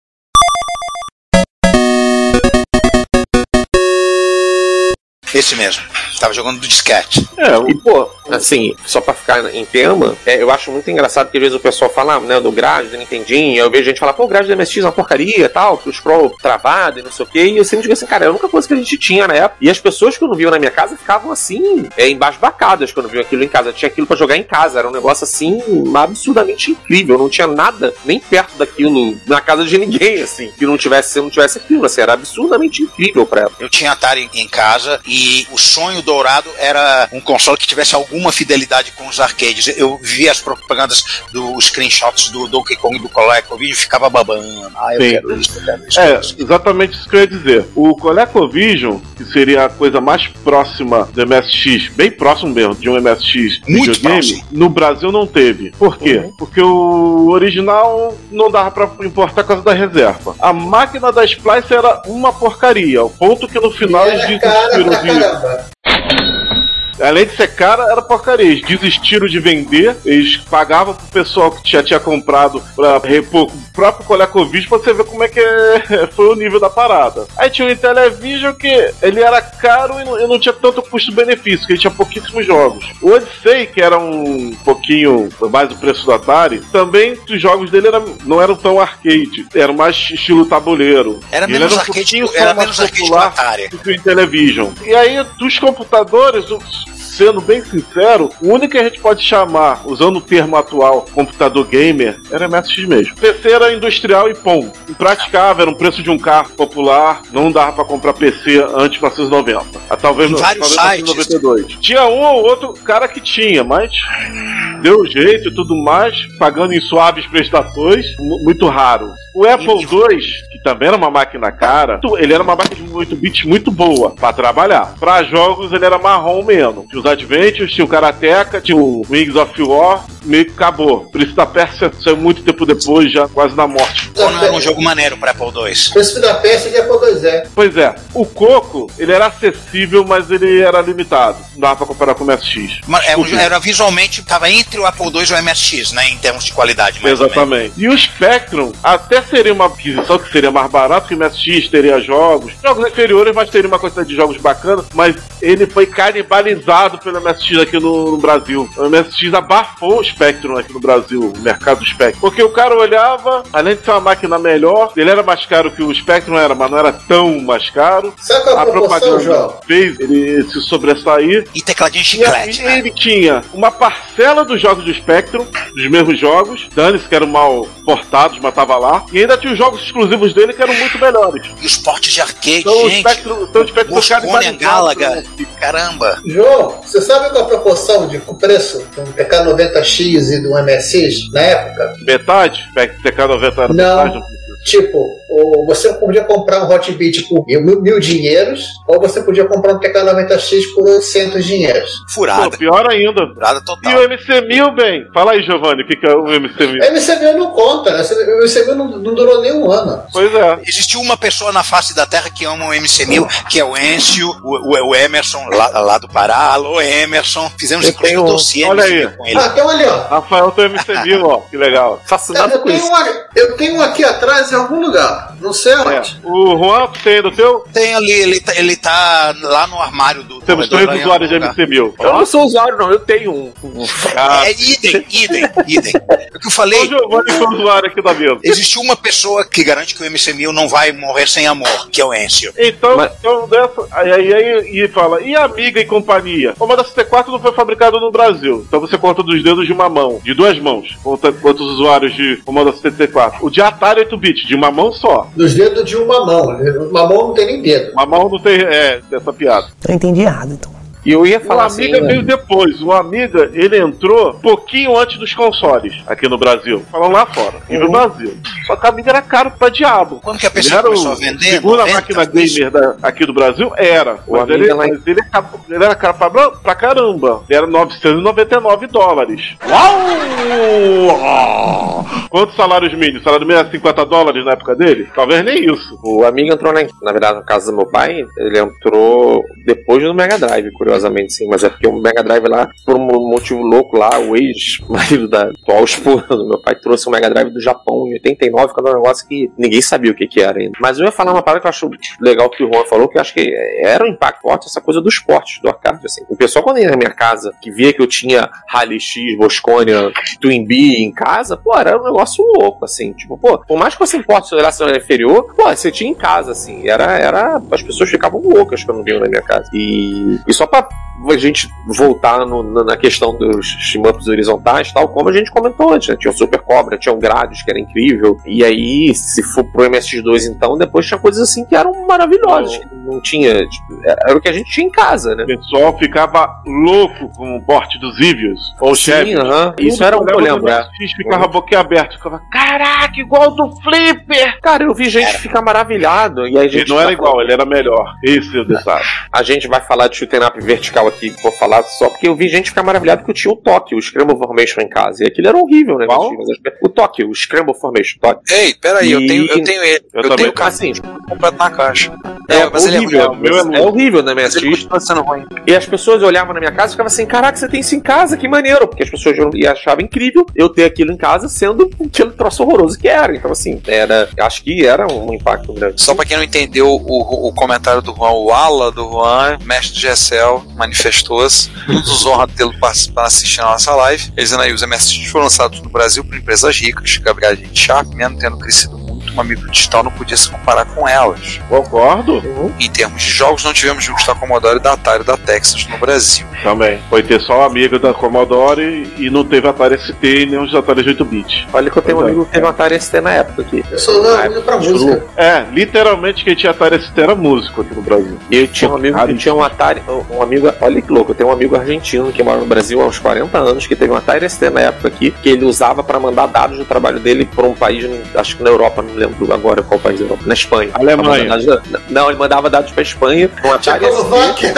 Esse mesmo. Tava jogando do disquete. E, pô, assim, só pra ficar em tema, é, eu acho muito engraçado que às vezes o pessoal fala, né, do grade, do Nintendinho, eu vejo gente falar, pô, o grade do MSX é uma porcaria e tal, que o scroll travado e não sei o quê, e eu sempre digo assim, cara, é a única coisa que a gente tinha na época. E as pessoas que eu não viam na minha casa ficavam assim, é, embasbacadas quando viam aquilo em casa. Tinha aquilo pra jogar em casa, era um negócio assim, absurdamente incrível. Não tinha nada nem perto daquilo na casa de ninguém, assim, que não tivesse, se não tivesse aquilo, assim, era absurdamente incrível pra ela. Eu tinha Atari em casa e o sonho dourado era um console que tivesse alguma fidelidade com os arcades. Eu via as propagandas dos screenshots do Donkey Kong e do ColecoVision e ficava babando. Ah, eu Sim. quero isso, eu quero isso. É, exatamente isso que eu ia dizer. O ColecoVision, que seria a coisa mais próxima do MSX, bem próximo mesmo de um MSX Muito videogame, próximo. no Brasil não teve. Por quê? Porque o original não dava pra importar por causa da reserva. A máquina da Splice era uma porcaria, ao ponto que no final eles desistiram. Caramba. Além de ser cara, era porcaria. Eles desistiram de vender, eles pagavam pro pessoal que já tinha comprado pra repor o próprio ColecoVision pra você ver como é que é- foi o nível da parada. Aí tinha o Intellivision que ele era caro e não, e não tinha tanto custo-benefício, que ele tinha pouquíssimos jogos. O Odyssey, que era um pouquinho mais o preço do Atari, também os jogos dele não eram tão arcade, eram mais estilo tabuleiro. Era E menos um arcade, era menos arcade Atari. do que o Intellivision. E aí, dos computadores, o- sendo bem sincero, o único que a gente pode chamar, usando o termo atual, computador gamer, era MSX mesmo. PC era industrial e pom. Impraticável, era um preço de um carro popular, não dava pra comprar PC antes de 1990. Ah, talvez Em vários talvez 1992. Tinha um ou outro cara que tinha, mas deu jeito e tudo mais, pagando em suaves prestações, mu- muito raro. O Apple II, também era uma máquina cara, ele era uma máquina de 8 bits muito boa pra trabalhar. Pra jogos ele era marrom mesmo. Tinha os Adventures, tinha o Karateka, tinha o Wings of War, meio que acabou. Príncipe da Pérsia saiu muito tempo depois, já quase na morte. Ou não era um jogo maneiro pra Apple II? Príncipe da Pérsia de Apple II é. Pois é, o Coco, ele era acessível, mas ele era limitado. Não dava pra comparar com o MSX. Mas era, um- Desculpe. era visualmente, tava entre o Apple II e o MSX, né? Em termos de qualidade, mais ou menos. Exatamente. E o Spectrum até seria uma aquisição que seria mais barato que o MSX, teria jogos, jogos inferiores, mas teria uma quantidade de jogos bacanas, mas ele foi canibalizado pelo MSX aqui no, no Brasil. O MSX abafou o Spectrum aqui no Brasil, o mercado do Spectrum. Porque o cara olhava, além de ser uma máquina melhor, ele era mais caro que o Spectrum era, mas não era tão mais caro. Sabe qual é a proporção, João? fez ele se sobressair. E tecladinho E chiclete, aí né? ele tinha uma parcela dos jogos do Spectrum, dos mesmos jogos, dane-se que eram mal portados, mas tava lá. E ainda tinha os jogos exclusivos dele que eram muito melhores. E os portes de arcade, Então o gente. Spectrum, então, o Spectrum Moscone, canibalizado, Galaga. né? Caramba. João, você sabe qual a proporção de preço de um TK90X e do MSX na época? Metade? TK90 era Não. metade? Tipo, o- você podia comprar um Hot Beat por mil, mil dinheiros, ou você podia comprar um TK90X por 800 dinheiros. Pô, Furada. pior ainda. Furada E total. o MC1000, bem? Fala aí, Giovanni, o que, que é o MC1000? A MCV não conta, né? O MCV não, não durou nem um ano. Pois é. Existe uma pessoa na face da Terra que ama o MC1000, que é o Encio, o, o- o Emerson, lá, lá do Pará. Alô, Emerson. Fizemos Eu inclusive tenho- um dossiê olha MC1000 aí. com ele. Ah, tem um ali, ó. Rafael tem o MC1000, ó, que legal. Fascinado Eu com tenho, isso. um, eu tenho um aqui atrás em algum lugar. Não sei É. onde. O Juan, tem aí do teu? Tem ali, ele tá, ele tá lá no armário do. Temos do três Aranha usuários de Lugar. MC1000. Eu não sou usuário, não, eu tenho um. Ah, É idem, idem, idem. O que eu o falei, Giovanni foi o usuário aqui da mesa. existe uma pessoa que garante que o MC1000 não vai morrer sem amor, que é o Encio. Então, Mas- então dessa, aí, aí, aí e fala, e Amiga e companhia? O Commodore 64 não foi fabricado no Brasil, então você conta dos dedos de uma mão, de duas mãos, conta quantos usuários de Commodore 64. O de Atari 8-bit, de uma mão só. Dos dedos de uma mão. Uma mão não tem nem dedo. Uma mão não tem, é, dessa piada. Eu entendi errado, então. E eu ia O falar assim. Amiga veio depois. O Amiga, ele entrou pouquinho antes dos consoles aqui no Brasil. Falando lá fora. E no Brasil. Só que a Amiga era caro pra diabo. Quando que a Ele pessoa era começou o a vender? segunda 90, máquina gamer da- aqui do Brasil? Era. O Mas, Amiga ele, lá mas ele, ele era caro pra, pra caramba. Ele era 999 dólares. Uau! Quantos salários mínimos? Salário mínimo era 50 dólares na época dele? Talvez nem isso. O amigo entrou na, na verdade na casa do meu pai, ele entrou depois do Mega Drive, curiosamente. Curiosamente, sim, mas é porque o Mega Drive lá, por um motivo louco lá, o ex-marido da atual esposa do meu pai trouxe o Mega Drive do Japão em 89, que era um negócio que ninguém sabia o que, que era ainda. Mas eu ia falar uma parada que eu acho legal que o Juan falou, que eu acho que era um impacto forte essa coisa do esporte, do arcade, assim. O pessoal, quando ia na minha casa, que via que eu tinha Rally X, Bosconia, Twin Bee em casa, pô, era um negócio louco, assim. Tipo, pô, por mais que você importe sua relação inferior, pô, você tinha em casa, assim. Era, era. As pessoas ficavam loucas quando vinham na minha casa. E, e só pra a gente voltar no- na na questão dos shmups horizontais, tal como a gente comentou antes, né? Tinha o Super Cobra, tinha o Gradius, que era incrível. E aí, se for pro MSX2, então, depois tinha coisas assim que eram maravilhosas. que não tinha. tipo, era o que a gente tinha em casa, né? O pessoal ficava louco com o porte dos Evios ou Sim, Chevy. aham. Isso era um que eu lembro, é. ficava boquiaberto, ficava, caraca, igual do Flipper! Cara, eu vi gente ficar maravilhado. E aí a Ele gente não era tá igual, ele era melhor. Esse é o detalhe. A gente vai falar de shoot'em up vertical aqui, vou falar só porque eu vi gente ficar maravilhado que eu tinha o Toque, o Scramble Formation em casa. E aquilo era horrível, né? Qual? O Toque, o Scramble Formation, Toque. Ei, peraí, eu E- tenho, eu tenho ele. Eu Eu, tenho o tenho. Assim, completo na caixa. é, mas ele é horrível. meu é é, horrível na MSX. continua sendo ruim. E as pessoas olhavam na minha casa e ficavam assim: caraca, você tem isso em casa, que maneiro. Porque as pessoas achavam incrível eu ter aquilo em casa sendo aquele troço horroroso que era. Então, assim, era. Acho que era um impacto grande. Só pra quem não entendeu o, o comentário do Juan, o Ala do Juan, mestre de GSL, manifestou-se. Nos honra tê-lo participando assistindo a nossa live. Eles dizendo aí, os MSX foram lançados no Brasil por empresas ricas, Gabriel Sharp, mesmo tendo crescido uma micro digital não podia se comparar com elas. Concordo Em termos de jogos, não tivemos jogos da Commodore, da Atari da Texas no Brasil. também. Foi ter só o amigo da Commodore e não teve Atari ST e nem os Atari 8-bit. Olha que eu tenho um é. amigo que teve um Atari ST na época aqui. Eu sou Na época, pra música. É, literalmente quem tinha Atari ST era músico aqui no Brasil. E eu tinha um amigo que tinha um Atari, um amigo, olha que louco, eu tenho um amigo argentino que mora no Brasil há uns 40 anos, que teve um Atari ST na época aqui, que ele usava pra mandar dados do trabalho dele pra um país, acho que na Europa, não lembro agora qual país da Europa, na Espanha. Alemanha. Não, ele mandava dados pra Espanha, um Atari ST.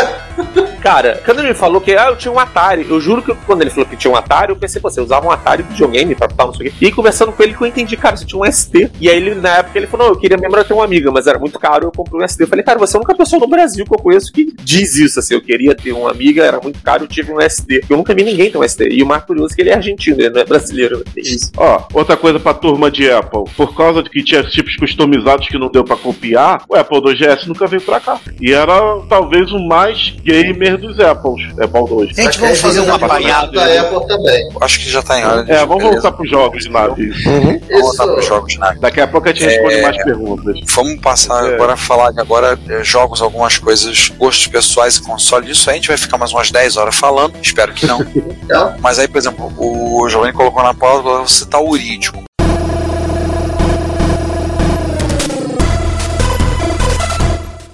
Cara, quando ele falou que ah, eu tinha um Atari, eu juro que quando ele falou que tinha um Atari, eu pensei, você usava um Atari videogame pra tal, não sei o quê. E conversando com ele que eu entendi, cara, você tinha um ST. E aí ele, na época, ele falou, não, eu queria era ter uma amiga, mas era muito caro, eu comprei um ST. Eu falei, cara, você é a única pessoa no Brasil que eu conheço que diz isso, assim, eu queria ter uma amiga, era muito caro, eu tive um ST. Eu nunca vi ninguém ter um ST. E o mais curioso é que ele é argentino, ele não é brasileiro. É isso. Ó, outra coisa pra turma de Apple. Por causa de que tinha chips customizados que não deu pra copiar, o Apple 2GS nunca veio pra cá. E era talvez o mais gamer dos Apples. Apple 2. Gente, vamos fazer um apanhado. Da Apple também. Acho que já tá em hora. de- É, vamos beleza. voltar pros jogos de nave. Vamos voltar pros jogos de nave. Daqui a pouco a gente responde mais perguntas. Vamos passar É. agora a falar que agora é, jogos, algumas coisas, gostos pessoais e console. Isso aí a gente vai ficar mais umas 10 horas falando. Espero que não. Não. Mas aí, por exemplo, o Giovanni colocou na pauta, eu vou citar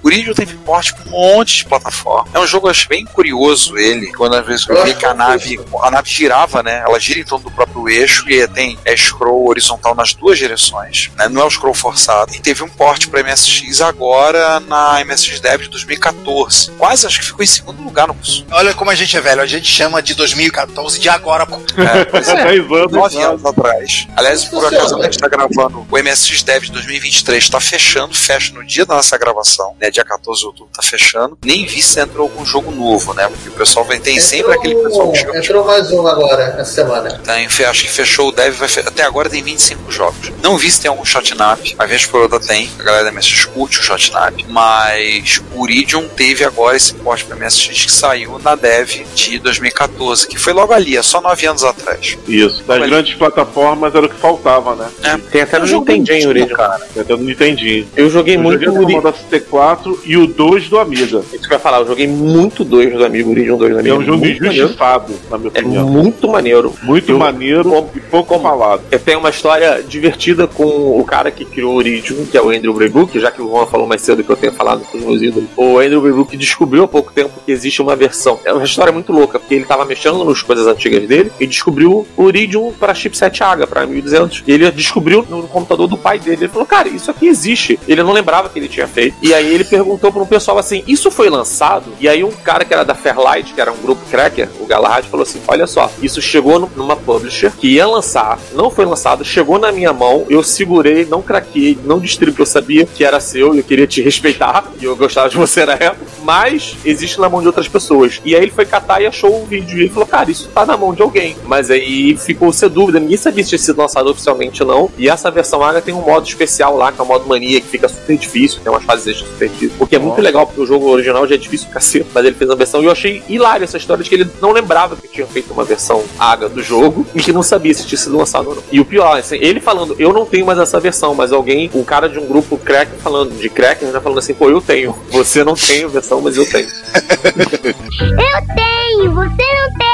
o Uridium. O Uridium tem porte com um monte de plataforma. É um jogo, eu acho bem curioso ele, quando às vezes eu vi que a nave, a nave girava, né? Ela gira em torno do próprio eixo e tem é, scroll horizontal nas duas direções, né? Não é o scroll forçado. E teve um porte para MSX agora na MSX Dev de 2014. Quase acho que ficou em segundo lugar no curso. Olha como a gente é velho, a gente chama de 2014 de agora, pô. É, pois é. 10 anos. Nove anos atrás. Aliás, por acaso, a gente está gravando o MSX Dev de 2023, está fechando, fecha no dia da nossa gravação, né? dia 14 de outubro tá fechando. Nem vi se entrou algum jogo novo, né? Porque o pessoal vem, tem entrou, sempre aquele pessoal que chega. Entrou mais um agora, essa semana. Tá, acho que fechou o dev, vai fe... até agora tem 25 jogos. Não vi se tem algum shotnap, a vez por outra tem, a galera da MSX curte o shotnap, mas o Uridium teve agora esse porte pra MSX que saiu na dev de 2014, que foi logo ali, é só 9 anos atrás. Isso, das grandes plataformas era o que faltava, né? É. Tem até no Nintendinho, Uridium, cara. Tem até no Nintendinho. Eu joguei eu muito... Joguei no da CT4, 4 e o 2 do Amiga. Isso que eu ia falar, eu joguei muito 2 do Amiga, Origin 2 do Amiga. É um jogo muito na minha é opinião. É muito maneiro. Muito eu, maneiro com, pouco com. Tem uma história divertida com o cara que criou o Origin, que é o Andrew Braybook, já que o Juan falou mais cedo que eu tenho falado com os meus ídolos. O Andrew Braybook descobriu há pouco tempo que existe uma versão. É uma história muito louca, porque ele estava mexendo nas coisas antigas dele e descobriu o Oridium para chipset AGA, para 1200. E ele descobriu no computador do pai dele. Ele falou, cara, isso aqui existe. Ele não lembrava que ele tinha feito. E aí ele perguntou pra um pessoal assim: Isso foi lançado? E aí um cara que era da Fairlight, que era um grupo cracker, o Galahad, falou assim: Olha só, isso chegou numa publisher que ia lançar, não foi lançado, chegou na minha mão, eu segurei, não craquei, não distribuí, eu sabia que era seu e eu queria te respeitar, e eu gostava de você na época, mas existe na mão de outras pessoas. E aí ele foi catar e achou o vídeo. E falou: Cara, isso tá na mão de alguém. Mas aí ficou sem dúvida, ninguém sabia se tinha sido lançado oficialmente ou não. E essa versão Aga tem um modo especial lá, que é o modo mania, que fica super difícil, tem umas fases extras super difíceis. O que é muito legal, porque o jogo original já é difícil cacete, mas ele fez uma versão. E eu achei hilário essa história de que ele não lembrava que tinha feito uma versão Aga do jogo e que não sabia se tinha sido lançado ou não. E o pior, assim, ele falando, eu não tenho mais essa versão, mas alguém, o cara de um grupo crack falando, de crackers, já falando assim, pô, eu tenho. Você não tem a versão, mas eu tenho. Eu tenho, você não tem.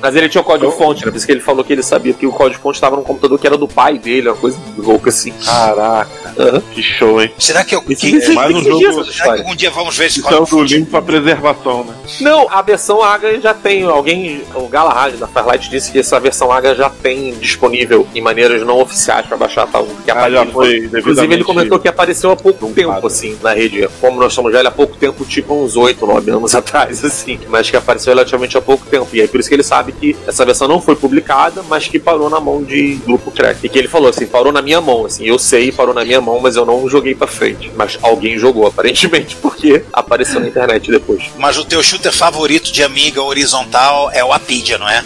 Mas ele tinha o código fonte, né? Por isso que ele falou que ele sabia que o código fonte estava num computador que era do pai dele, uma coisa louca assim. Caraca, que show, hein? Será que eu. Isso que- existe, mais um jogo- essa será que história. algum dia vamos ver esse Isso é o código? do limpo pra preservação, né? Não, a versão AGA já tem. Alguém, o Galahad da Fairlight disse que essa versão AGA já tem disponível em maneiras não oficiais para baixar tal. Que Ah, já apareceu- foi Inclusive, ele comentou que apareceu há pouco tempo, assim, na rede. Como nós somos velhos há pouco tempo, tipo uns 8, 9 anos atrás, assim. Mas que apareceu relativamente há pouco tempo. E aí por isso que ele sabe que essa versão não foi publicada, mas que parou na mão de grupo crack. E que ele falou assim: parou na minha mão, assim. Eu sei, parou na minha mão, mas eu não joguei pra frente. Mas alguém jogou, aparentemente, porque apareceu na internet depois. Mas o teu shooter favorito de Amiga horizontal é o Apidia, não é?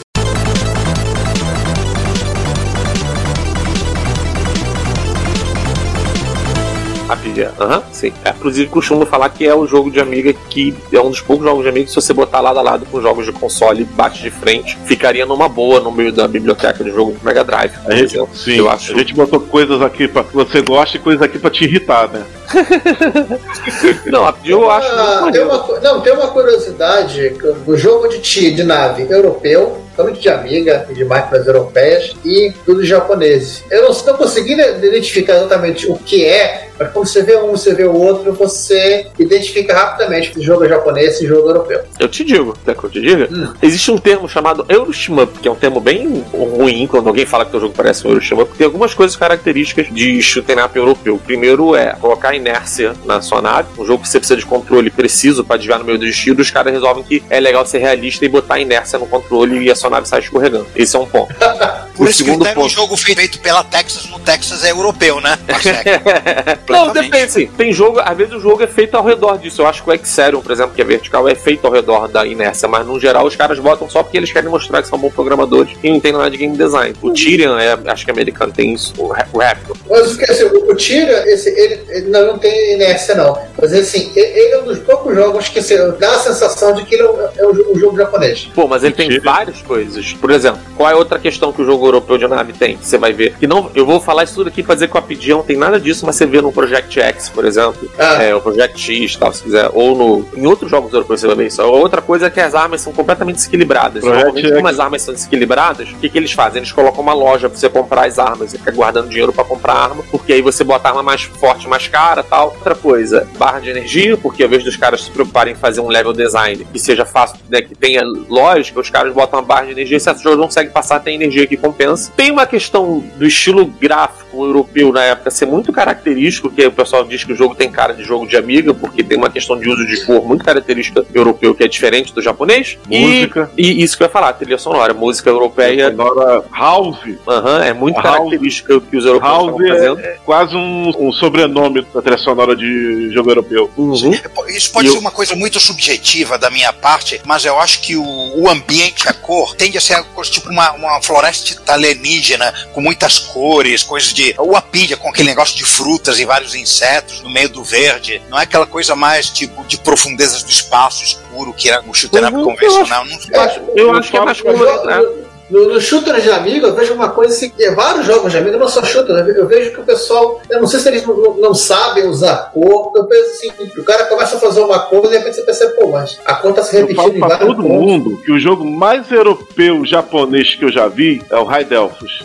Rapidinho. Aham, sim. É, inclusive, costumo falar que é o jogo de Amiga que é um dos poucos jogos de Amiga que se você botar lado a lado com jogos de console bate de frente, ficaria numa boa no meio da biblioteca de jogo do Mega Drive. A gente, exemplo. sim, Eu acho. a gente botou coisas aqui pra que você gosta e coisas aqui pra te irritar, né? Não, Rapidinho eu acho Ah, tem uma, co- não, tem uma curiosidade: o jogo de, ti- de nave europeu, tanto de Amiga e de máquinas europeias, e dos japoneses. Eu não, não consegui identificar exatamente o que é, mas quando você vê um você vê o outro, você identifica rapidamente que o jogo é japonês e jogo europeu. Eu te digo, quer que eu te diga? Hum. Existe um termo chamado Euroshmup, que é um termo bem ruim quando alguém fala que o jogo parece um Euroshmup, porque tem algumas coisas características de shoot'em up europeu. Primeiro é colocar inércia na sua nave, um jogo que você precisa de controle preciso para desviar no meio dos tiros, os caras resolvem que é legal ser realista e botar inércia no controle e a sua nave sai escorregando. Esse é um ponto. Por O isso que segundo tem um ponto. jogo feito pela Texas, no Texas é europeu, né? Marcelo? Não, depende, assim, tem jogo, às vezes o jogo é feito ao redor disso. Eu acho que o Exerion, por exemplo, que é vertical, é feito ao redor da inércia, mas no geral os caras botam só porque eles querem mostrar que são bons programadores e não entendem nada de game design. O Tyrion é, acho que é americano, tem isso, o Ra- o Raptor. Mas o que assim, o, o Tira, esse, ele, ele não, não tem inércia, não. Mas assim, ele, ele é um dos poucos jogos que assim, dá a sensação de que ele é um, é um um jogo japonês. Pô, mas ele tem várias coisas. Por exemplo, qual é outra questão que o jogo europeu de nave tem? Que você vai ver. Que não, eu vou falar isso tudo aqui pra dizer que o Apidia não tem nada disso, mas você vê no Project X, por exemplo, Ah. é, o Project X, tal, se quiser, ou no, em outros jogos europeus você vai ver isso. Outra coisa é que as armas são completamente desequilibradas. Project Normalmente, X. como as armas são desequilibradas, o que, que eles fazem? Eles colocam uma loja pra você comprar as armas, você fica guardando dinheiro pra comprar arma, porque aí você bota a arma mais forte, mais cara tal. Outra coisa, barra de energia, porque ao invés dos caras se preocuparem em fazer um level design que seja fácil, né, que tenha lógica, os caras botam uma barra de energia e certos jogos não conseguem passar, tem energia que compensa. Tem uma questão do estilo gráfico europeu na época ser muito característico, que o pessoal diz que o jogo tem cara de jogo de amiga, porque tem uma questão de uso de cor muito característica europeu, que é diferente do japonês. E- Música. E, isso que eu ia falar, trilha sonora, música europeia. Sonora House. Aham, é muito House. característica que os europeus House estavam fazendo. é, é quase um, um sobrenome da trilha sonora de jogo europeu. Uhum. Isso pode E ser eu- uma coisa muito subjetiva da minha parte, mas eu acho que o, o ambiente, a cor, tende a ser tipo uma, uma floresta alienígena, com muitas cores, coisas de. O apilha com aquele negócio de frutas e vários insetos no meio do verde. Não é aquela coisa mais tipo de profundezas do espaço escuro que é o shooter up Uhum, convencional. Não sei. Eu acho, eu acho que é mais jogo- né? No, no shooter de amigo, eu vejo uma coisa assim, que vários jogos de amigo, não só shooter, eu ve- eu vejo que o pessoal, eu não sei se eles não, não- não sabem usar cor, eu penso assim, o cara começa a fazer uma cor e de repente você percebe, pô, mas a cor tá se Eu repetindo falo em vários todo pontos. mundo que o jogo mais europeu japonês que eu já vi é o High Delphos.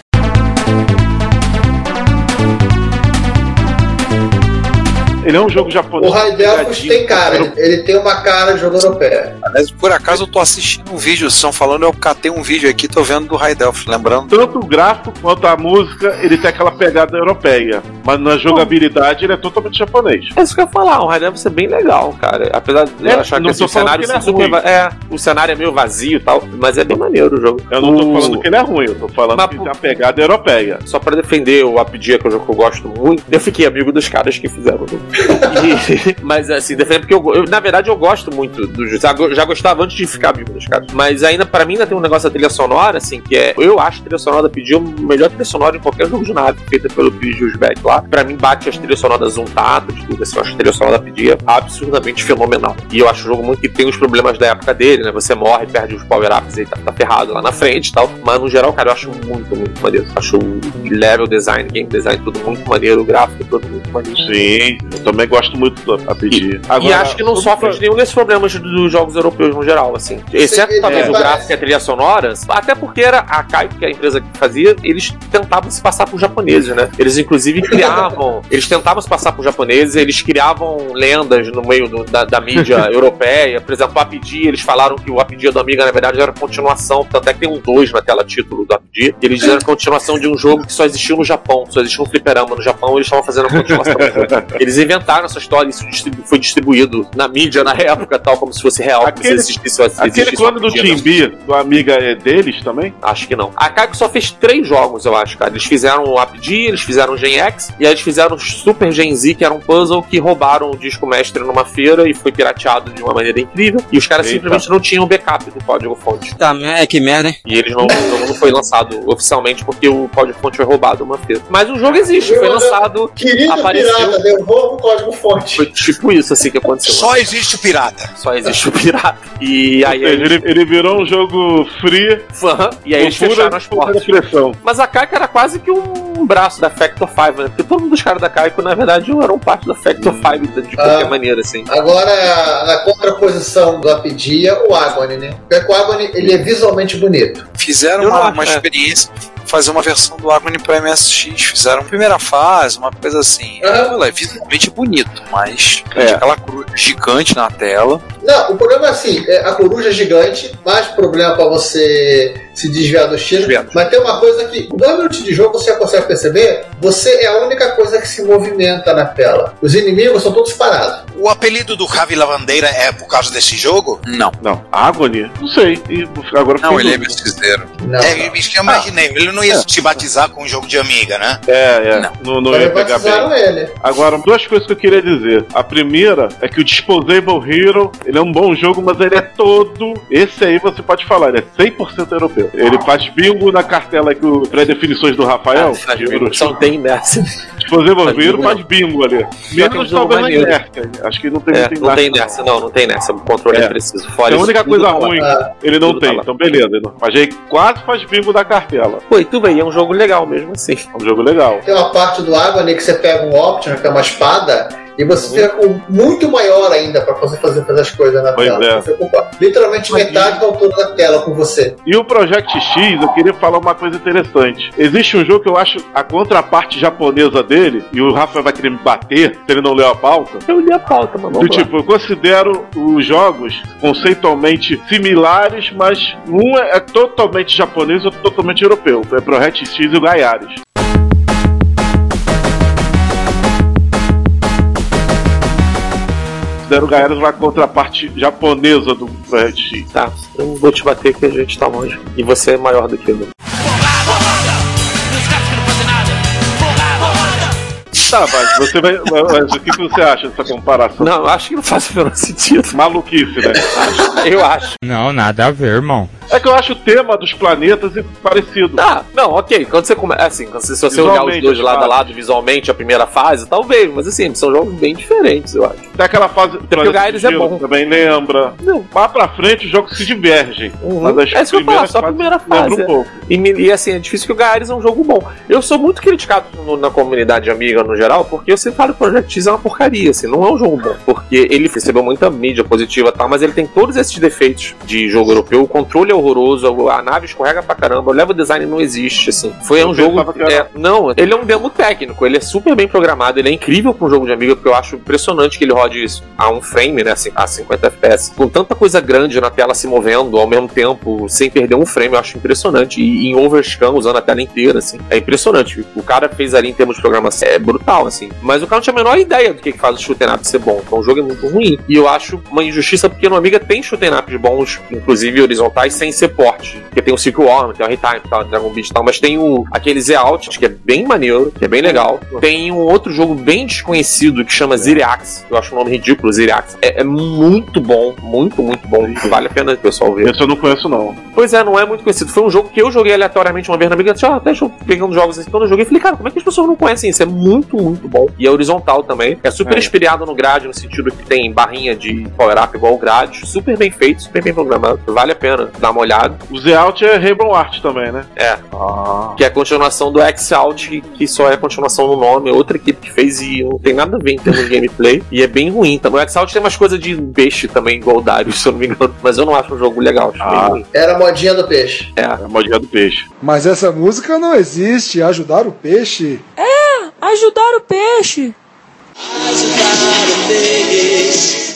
Ele é um jogo japonês. O High Delphos tem cara, ele, ele tem uma cara de jogo europeu. Aliás, por acaso eu tô assistindo um vídeo, vocês estão falando, eu catei um vídeo aqui, tô vendo do High Delphi, lembrando. Tanto o gráfico quanto a música, ele tem aquela pegada europeia. Mas na jogabilidade, ele é totalmente japonês. É isso que eu ia falar, o High Delphos é bem legal, cara. Apesar de É, eu achar que não assim, o cenário falando que super é va- é, o cenário é meio vazio e tal, mas é bem maneiro o jogo. Eu não tô O- falando que ele é ruim, eu tô falando Mas que tem a pegada europeia. Só pra defender o Apedia, que é um jogo que eu gosto muito, eu fiquei amigo dos caras que fizeram o jogo. E- mas assim, defender porque eu, eu, na verdade eu gosto muito do jogo. Já, já gostava antes de ficar amigo dos caras. Mas ainda, pra mim, ainda tem um negócio da trilha sonora, assim, que é. Eu acho a trilha sonora da Apedia o melhor trilha sonora em qualquer jogo de nave feita pelo Chris Jusbeck lá. Pra mim, bate as trilhas sonoras Untato, de tudo assim. Eu acho a trilha sonora da Apedia absurdamente fenomenal. E eu acho o jogo muito que tem os problemas da época dele, né? Você morre, perde os power-ups e tá, tá ferrado lá na frente e tal. Mas no geral, cara, eu acho muito, muito maneiro. Acho o level design, game design, tudo muito maneiro, o gráfico, tudo muito maneiro. Sim, também gosto muito da pedir. e acho que não sofre de nenhum desses problemas dos jogos europeus no geral, assim. Exceto Sim, talvez é, o gráfico e a trilha sonora, até porque era a Kaito, que é a empresa que fazia, eles tentavam se passar por japoneses, né? Eles inclusive criavam, eles tentavam se passar por japoneses, eles criavam lendas no meio do- da, da mídia europeia. Por exemplo, o Apidi, eles falaram que o Apidi do Amiga, na verdade, era continuação, tanto é que tem um 2 na tela título do Apidi, eles dizeram que era continuação de um jogo que só existiu no Japão, só existia um fliperama no Japão, e eles estavam fazendo a continuação do jogo. Eles inventaram essa história, isso distribu- foi distribuído na mídia na época, tal, como se fosse real, como Aquele- se existisse, Aquele clone do B, do Amiga, é deles também? Acho que não. A Capcom só fez três jogos, eu acho, cara. Eles fizeram o APD, eles fizeram o Gen X, e aí eles fizeram o Super Gen Z, que era um puzzle que roubaram o disco mestre numa feira e foi pirateado de uma maneira incrível. E os caras Eita. simplesmente não tinham backup do código-fonte. Tá, é que merda, hein? E eles não, não foi lançado oficialmente porque o código-fonte foi roubado numa feira. Mas o jogo existe, foi lançado. Querido apareceu. pirata, devolva o código-fonte. Foi tipo isso assim que aconteceu. Só existe o pirata. Só existe o pirata. E aí seja, ele, ele virou um jogo free. Fã, e aí eles fecharam as portas. pressão. Mas a Kaiko era quase que um braço da Factor 5, né? Porque todos os caras da Kaiko, na verdade, eram parte da Factor 5 de qualquer Ah. maneira, assim. Agora, na contraposição do Apedia, o Agony, né? Porque o Agony, ele é visualmente bonito. Fizeram uma, acho, uma é. Fazer uma versão do Agony pra MSX. Fizeram a primeira fase, uma coisa assim. Aham. É visualmente bonito, mas É. aquela cruz gigante na tela. Não, o problema é assim, é, a coruja é gigante, mais problema pra você se desviar dos tiros. Desviar. Mas tem uma coisa que, dois minutos de jogo, você consegue perceber, você é a única coisa que se movimenta na tela. Os inimigos são todos parados. O apelido do Ravi Lavandeira é por causa desse jogo? Não. Não, Agony? Não sei. E agora Não, ele é. MSXero. Não, é, não. isso que eu imaginei. Ele não ia se batizar com um jogo de amiga, né? É, é. Não. Não, não ia pegar batizaram bem. ele. Agora, duas coisas que eu queria dizer. A primeira é que o Disposable Hero, ele é um bom jogo, mas ele é todo. Esse aí você pode falar, ele é 100% europeu. Ele faz bingo na cartela que o pré-definições do Rafael. Ah, de Euro- Só tem faz Hero bingo, faz bingo ali. Menos talvez na inércia. Acho que não tem É, muito não tem inércia, nessa, não, não tem nessa. O controle é, É. preciso. Fora É a única coisa tá ruim, Ah, ele não tá tem. lá. então, beleza. Mas aí quase faz bingo da cartela. Pô, e tu vê, é um jogo legal mesmo assim. É um jogo legal. Tem uma parte do Agony que você pega um Option, que é uma espada, e você fica com muito maior ainda pra você fazer, fazer as coisas na Pois tela. é. Você ocupa literalmente metade da altura da tela com você. E o Project X, eu queria falar uma coisa interessante. Existe um jogo que eu acho a contraparte japonesa dele, e o Rafa vai querer me bater se ele não leu a pauta. Eu li a pauta, mas Do tipo, eu considero os jogos conceitualmente similares, mas um é totalmente japonês e outro totalmente europeu. É Project X e o Gaiares. Considero o Gaiares uma contraparte japonesa do Project X. Tá, eu não vou te bater que a gente tá longe. E você é maior do que eu. Tá, mas você vai. Mas o que que você acha dessa comparação? Não, eu acho que não faz o menor sentido. Maluquice, né? Eu acho. Não, nada a ver, irmão. É que eu acho o tema dos planetas parecido. Ah, não, ok. Quando você começa. Assim, quando você, se você olhar os dois lado a lado visualmente, a primeira fase, talvez, mas assim, são jogos bem diferentes, eu acho. Tem aquela fase. Até porque o Gaiares é bom. Também lembra. Não. Lá pra frente os jogos se divergem. Uhum. Mas as É isso que eu falo, só a primeira fase. um pouco. E, e, assim, é difícil que o Gaiares é um jogo bom. Eu sou muito criticado no- na comunidade amiga no geral, porque eu sempre falo que o Project X é uma porcaria, assim, não é um jogo bom. Porque ele recebeu muita mídia positiva e tal, mas ele tem todos esses defeitos de jogo europeu. O controle é horroroso, a nave escorrega pra caramba, o level design não existe, assim. Foi Eu um jogo. é, não, ele é um demo técnico, ele é super bem programado, ele é incrível pra um jogo de amiga, porque eu acho impressionante que ele rode isso a um frame, né, assim, a 50 FPS, com tanta coisa grande na tela se movendo ao mesmo tempo, sem perder um frame, eu acho impressionante. E em overscan, usando a tela inteira, assim, é impressionante. O cara fez ali em termos de programação, é brutal, assim. Mas o cara não tinha a menor ideia do que, faz o shoot'em up ser bom. Então o jogo é muito ruim. E eu acho uma injustiça porque no Amiga tem shoot'em ups bons, inclusive horizontais, sem ser porte. Porque tem o Circle Worm, tem o Retime, tal, Dragon Beat e tal, mas tem o aquele Z Out, que é bem maneiro, que é bem legal. Tem um outro jogo bem desconhecido que chama Ziriax, que eu acho um nome ridículo, Ziriax. É, é muito bom, muito, muito bom. Vale a pena o pessoal ver. Esse eu não conheço, não. Pois é, não é muito conhecido. Foi um jogo que eu joguei aleatoriamente uma vez na. Disse, ah, deixa eu pegando jogos assim. Quando eu joguei, falei, cara, como é que as pessoas não conhecem isso? É muito, muito bom. E é horizontal também. É super É. inspirado no grade, no sentido que tem barrinha de power-up igual o grade. Super bem feito, super bem programado. Vale a pena dar uma O Z Out é Rainbow Art também, né? É. Que é a continuação do X-Out, que- que só é a continuação no nome. É outra equipe que fez e não tem nada a ver em termos de gameplay. E é bem ruim também. O X-Out tem umas coisas de peixe também, igual o Darius, se eu não me engano. Mas eu não acho um jogo legal. Acho bem ruim. Era a modinha do peixe. É. a modinha do peixe. Mas essa música não existe. Ajudar o peixe. É, ajudar o peixe.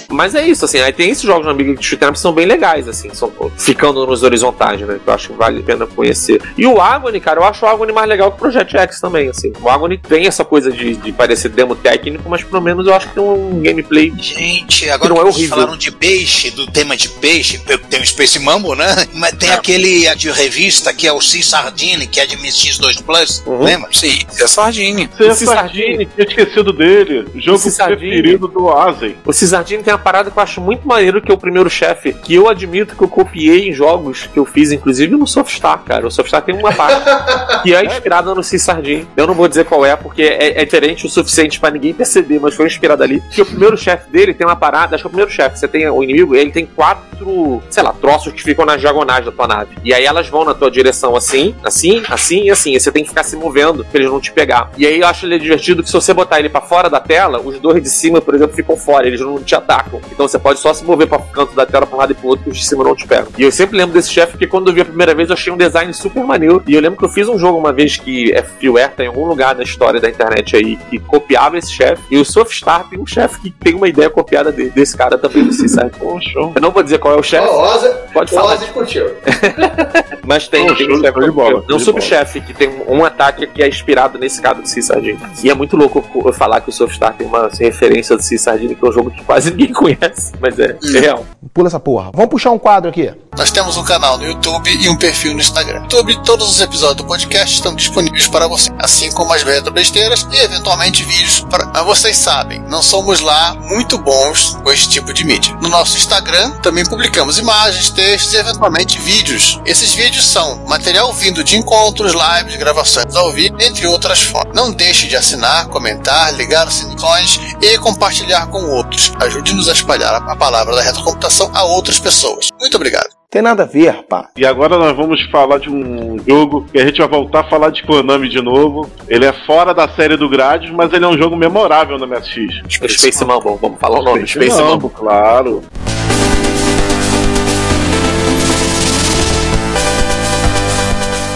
Mas é isso, assim, aí tem esses jogos na Amiga de shoot'em up que são bem legais, assim, são ficando nos horizontais, né, que eu acho que vale a pena conhecer. E o Agony, cara, eu acho o Agony mais legal que o Project X também, assim. O Agony tem essa coisa de, de parecer demo técnico, mas pelo menos eu acho que tem um gameplay Gente, agora que não é que vocês horrível. falaram de peixe, do tema de peixe, tem o Space Mambo, né? Mas tem aquele de revista que é o Sea Sardine, que é de MX2 Plus, lembra? Sim, é Sardine. Sardine, tinha esquecido dele. O jogo preferido do Asen. O Cisardini tem uma parada que eu acho muito maneiro que é o primeiro chefe, que eu admito que eu copiei em jogos que eu fiz, inclusive no Softstar, cara. O Softstar tem uma parte que é inspirada no Cisardini. Eu não vou dizer qual é, porque é, é diferente o suficiente pra ninguém perceber, mas foi inspirado ali. Porque o primeiro chefe dele tem uma parada, acho que é o primeiro chefe, você tem o inimigo, ele tem quatro, sei lá, troços que ficam nas diagonais da tua nave. E aí elas vão na tua direção assim, assim, assim e assim. E você tem que ficar se movendo pra eles não te pegar. E aí eu acho ele divertido que se você botar ele pra fora da tela, os dois de cima, por exemplo, ficam fora, eles não te atacam. Então você pode só se mover pra canto da tela pra um lado e pro outro, que os de cima não te pegam. E eu sempre lembro desse chefe porque quando eu vi a primeira vez eu achei um design super maneiro. E eu lembro que eu fiz um jogo uma vez que é freeware, tá em algum lugar na história da internet aí, que copiava esse chefe. E o Softstar tem um chefe que tem uma ideia copiada de- desse cara também do Seaside. Eu não vou dizer qual é o chefe. O Ozzy, Pode o falar. Curtiu. Mas tem, Pô, tem show- um chefe show de bola, show de subchefe que tem um, um ataque que é inspirado nesse cara do Sea Sardine. E é muito louco eu falar que o Softstar tem uma referência do Sea Sardine, que é um jogo que quase ninguém conhece, mas é, é real. Pula essa porra. Vamos puxar um quadro aqui. Nós temos um canal no YouTube e um perfil no Instagram. YouTube, todos os episódios do podcast estão disponíveis para você, assim como as retro besteiras e eventualmente vídeos para. Mas vocês sabem, não somos lá muito bons com esse tipo de mídia. No nosso Instagram também publicamos imagens, textos e eventualmente vídeos. Esses vídeos são material vindo de encontros, lives, gravações ao vivo, entre outras formas. Não deixe de assinar, comentar, ligar os sininhos e compartilhar com outros. Ajude-nos a espalhar a palavra da retrocomputação a outras pessoas. Muito obrigado. Tem nada a ver, pá. E agora nós vamos falar de um jogo que a gente vai voltar a falar de Konami de novo. Ele é fora da série do Gradius, mas ele é um jogo memorável no MSX. Space Mumble, vamos falar o nome, Space Mumble, Mumble. claro.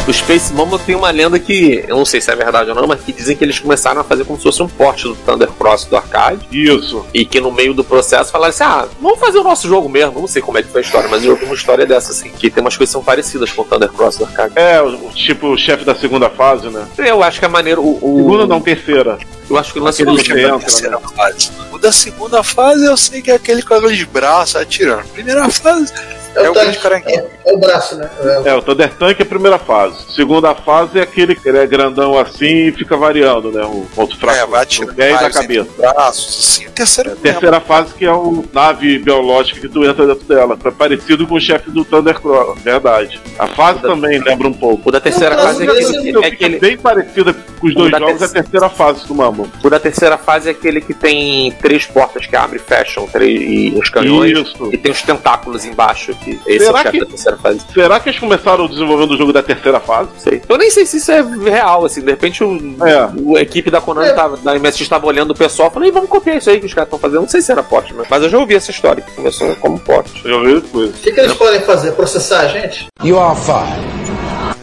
O Space Mumble tem uma lenda que, eu não sei se é verdade ou não, mas que dizem que eles começaram a fazer como se fosse um porte do Thunder Cross do arcade. Isso. E que no meio do processo falaram assim: ah, vamos fazer o nosso jogo mesmo. Não sei como é que foi a história, mas eu ouvi uma história dessa, assim, que tem umas coisas que são parecidas com o Thunder Cross do arcade. É, o, tipo o chefe da segunda fase, né? Eu acho que é maneiro. O, o... Segunda não, terceira. Eu acho que o lance do que entra, terceira fase. O da segunda fase eu sei que é aquele com aqueles braços atirando. Primeira fase é, o grande caranguejo. É o braço, né? É, o Thunder Tank é a primeira fase. Segunda fase é aquele que ele é grandão assim e fica variando, né? O ponto fraco É, vai do atirando pé e da vários cabeça. braços, assim. A terceira é Terceira fase que é o nave biológica que tu entra dentro dela. É parecido com o chefe do Thunder Cross, verdade. A fase também lembra um pouco. O da terceira fase é aquele, é aquele bem parecida os dois da jogos é a terceira fase do Mambo. O da terceira fase é aquele que tem três portas que abrem e fecham, três, e uns canhões. Isso. E tem uns tentáculos embaixo. Que esse Será é o chefe que- da terceira fase. Será que eles começaram desenvolvendo o jogo da terceira fase? Sei. Eu nem sei se isso é real, assim. De repente o, É. o- a equipe da Konami tava, da MSX estava olhando o pessoal e falou, "Ih, vamos copiar isso aí que os caras estão fazendo. Não sei se era pote, mas, mas eu já ouvi essa história, que começou como pote. Eu vi coisa. O que, que eles podem fazer? Processar a gente? You are fired.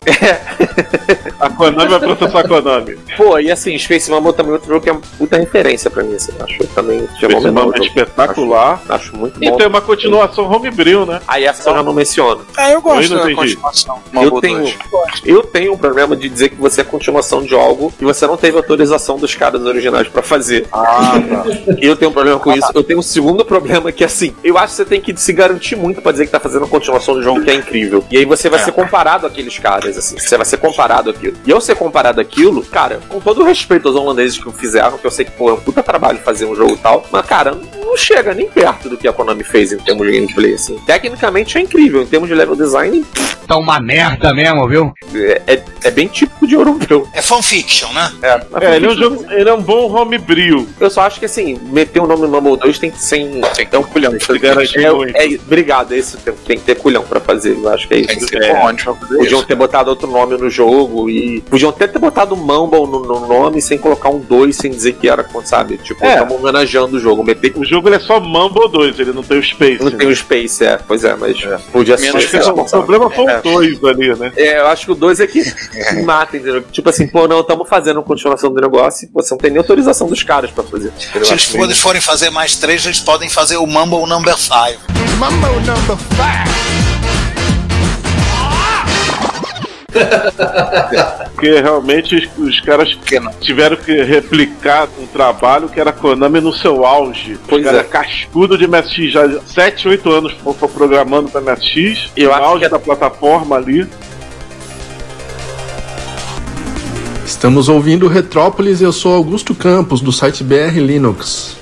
A Konami vai processar a Konami. Pô, e assim, Space Mambo também é outro jogo que é uma puta referência pra mim, assim. Acho também Space Mambo é espetacular. Acho, acho muito E bom. tem uma continuação homebrew, né? Aí essa eu já não menciono. É, eu Eu gosto não da entendi. continuação. Eu tenho, 2. eu tenho um problema de dizer que você é continuação de algo e você não teve autorização dos caras originais pra fazer. Ah, tá. Eu tenho um problema com isso. Eu tenho um segundo problema que, assim, eu acho que você tem que se garantir muito pra dizer que tá fazendo uma continuação de um jogo que é incrível. E aí você vai É. ser comparado àqueles caras, assim. Você vai ser comparado àquilo. E eu ser comparado àquilo, cara, com todo o respeito aos holandeses que o fizeram, que eu sei que, pô, é um puta trabalho fazer um jogo e tal, mas, cara, não chega nem perto do que a Konami fez em termos de gameplay, assim. Tecnicamente é incrível, em termos de level design, Tá uma merda mesmo, viu? é, é, é bem típico de europeu. É fanfiction, né? É, ele é um jogo. Ele é um bom homebrew. Eu só acho que assim, meter o nome Mumble 2 tem que ser. Um culhão. É, é, obrigado, é isso. Tem, tem que ter culhão pra fazer. Eu acho que é isso. Tem que ter É. fazer Podiam ter botado outro nome no jogo e. Podiam até ter botado Mumble no, no nome sem colocar um 2 sem dizer que era, sabe? Tipo, É. estamos homenageando o jogo. Meter. O jogo ele é só Mambo 2, ele não tem o Space. Não tem o Space, é. Pois é, mas podia ser. Menos Acho que o problema foi o 2 ali, né? É, eu acho que o 2 é que mata, entendeu? Tipo assim, pô, não, estamos fazendo continuação do negócio e você não tem nem autorização dos caras pra fazer. entendeu? Se eles, eles forem fazer mais três, eles podem fazer o Mumble Number 5. Mambo number five. Porque realmente os, os caras tiveram que replicar um trabalho que era Konami no seu auge. Pois Os caras é. cascudo de MSX, já 7, 8 anos pro- programando pra MSX, Eu no auge que- da plataforma ali. Estamos ouvindo Retrópolis e eu sou Augusto Campos, do site BR Linux.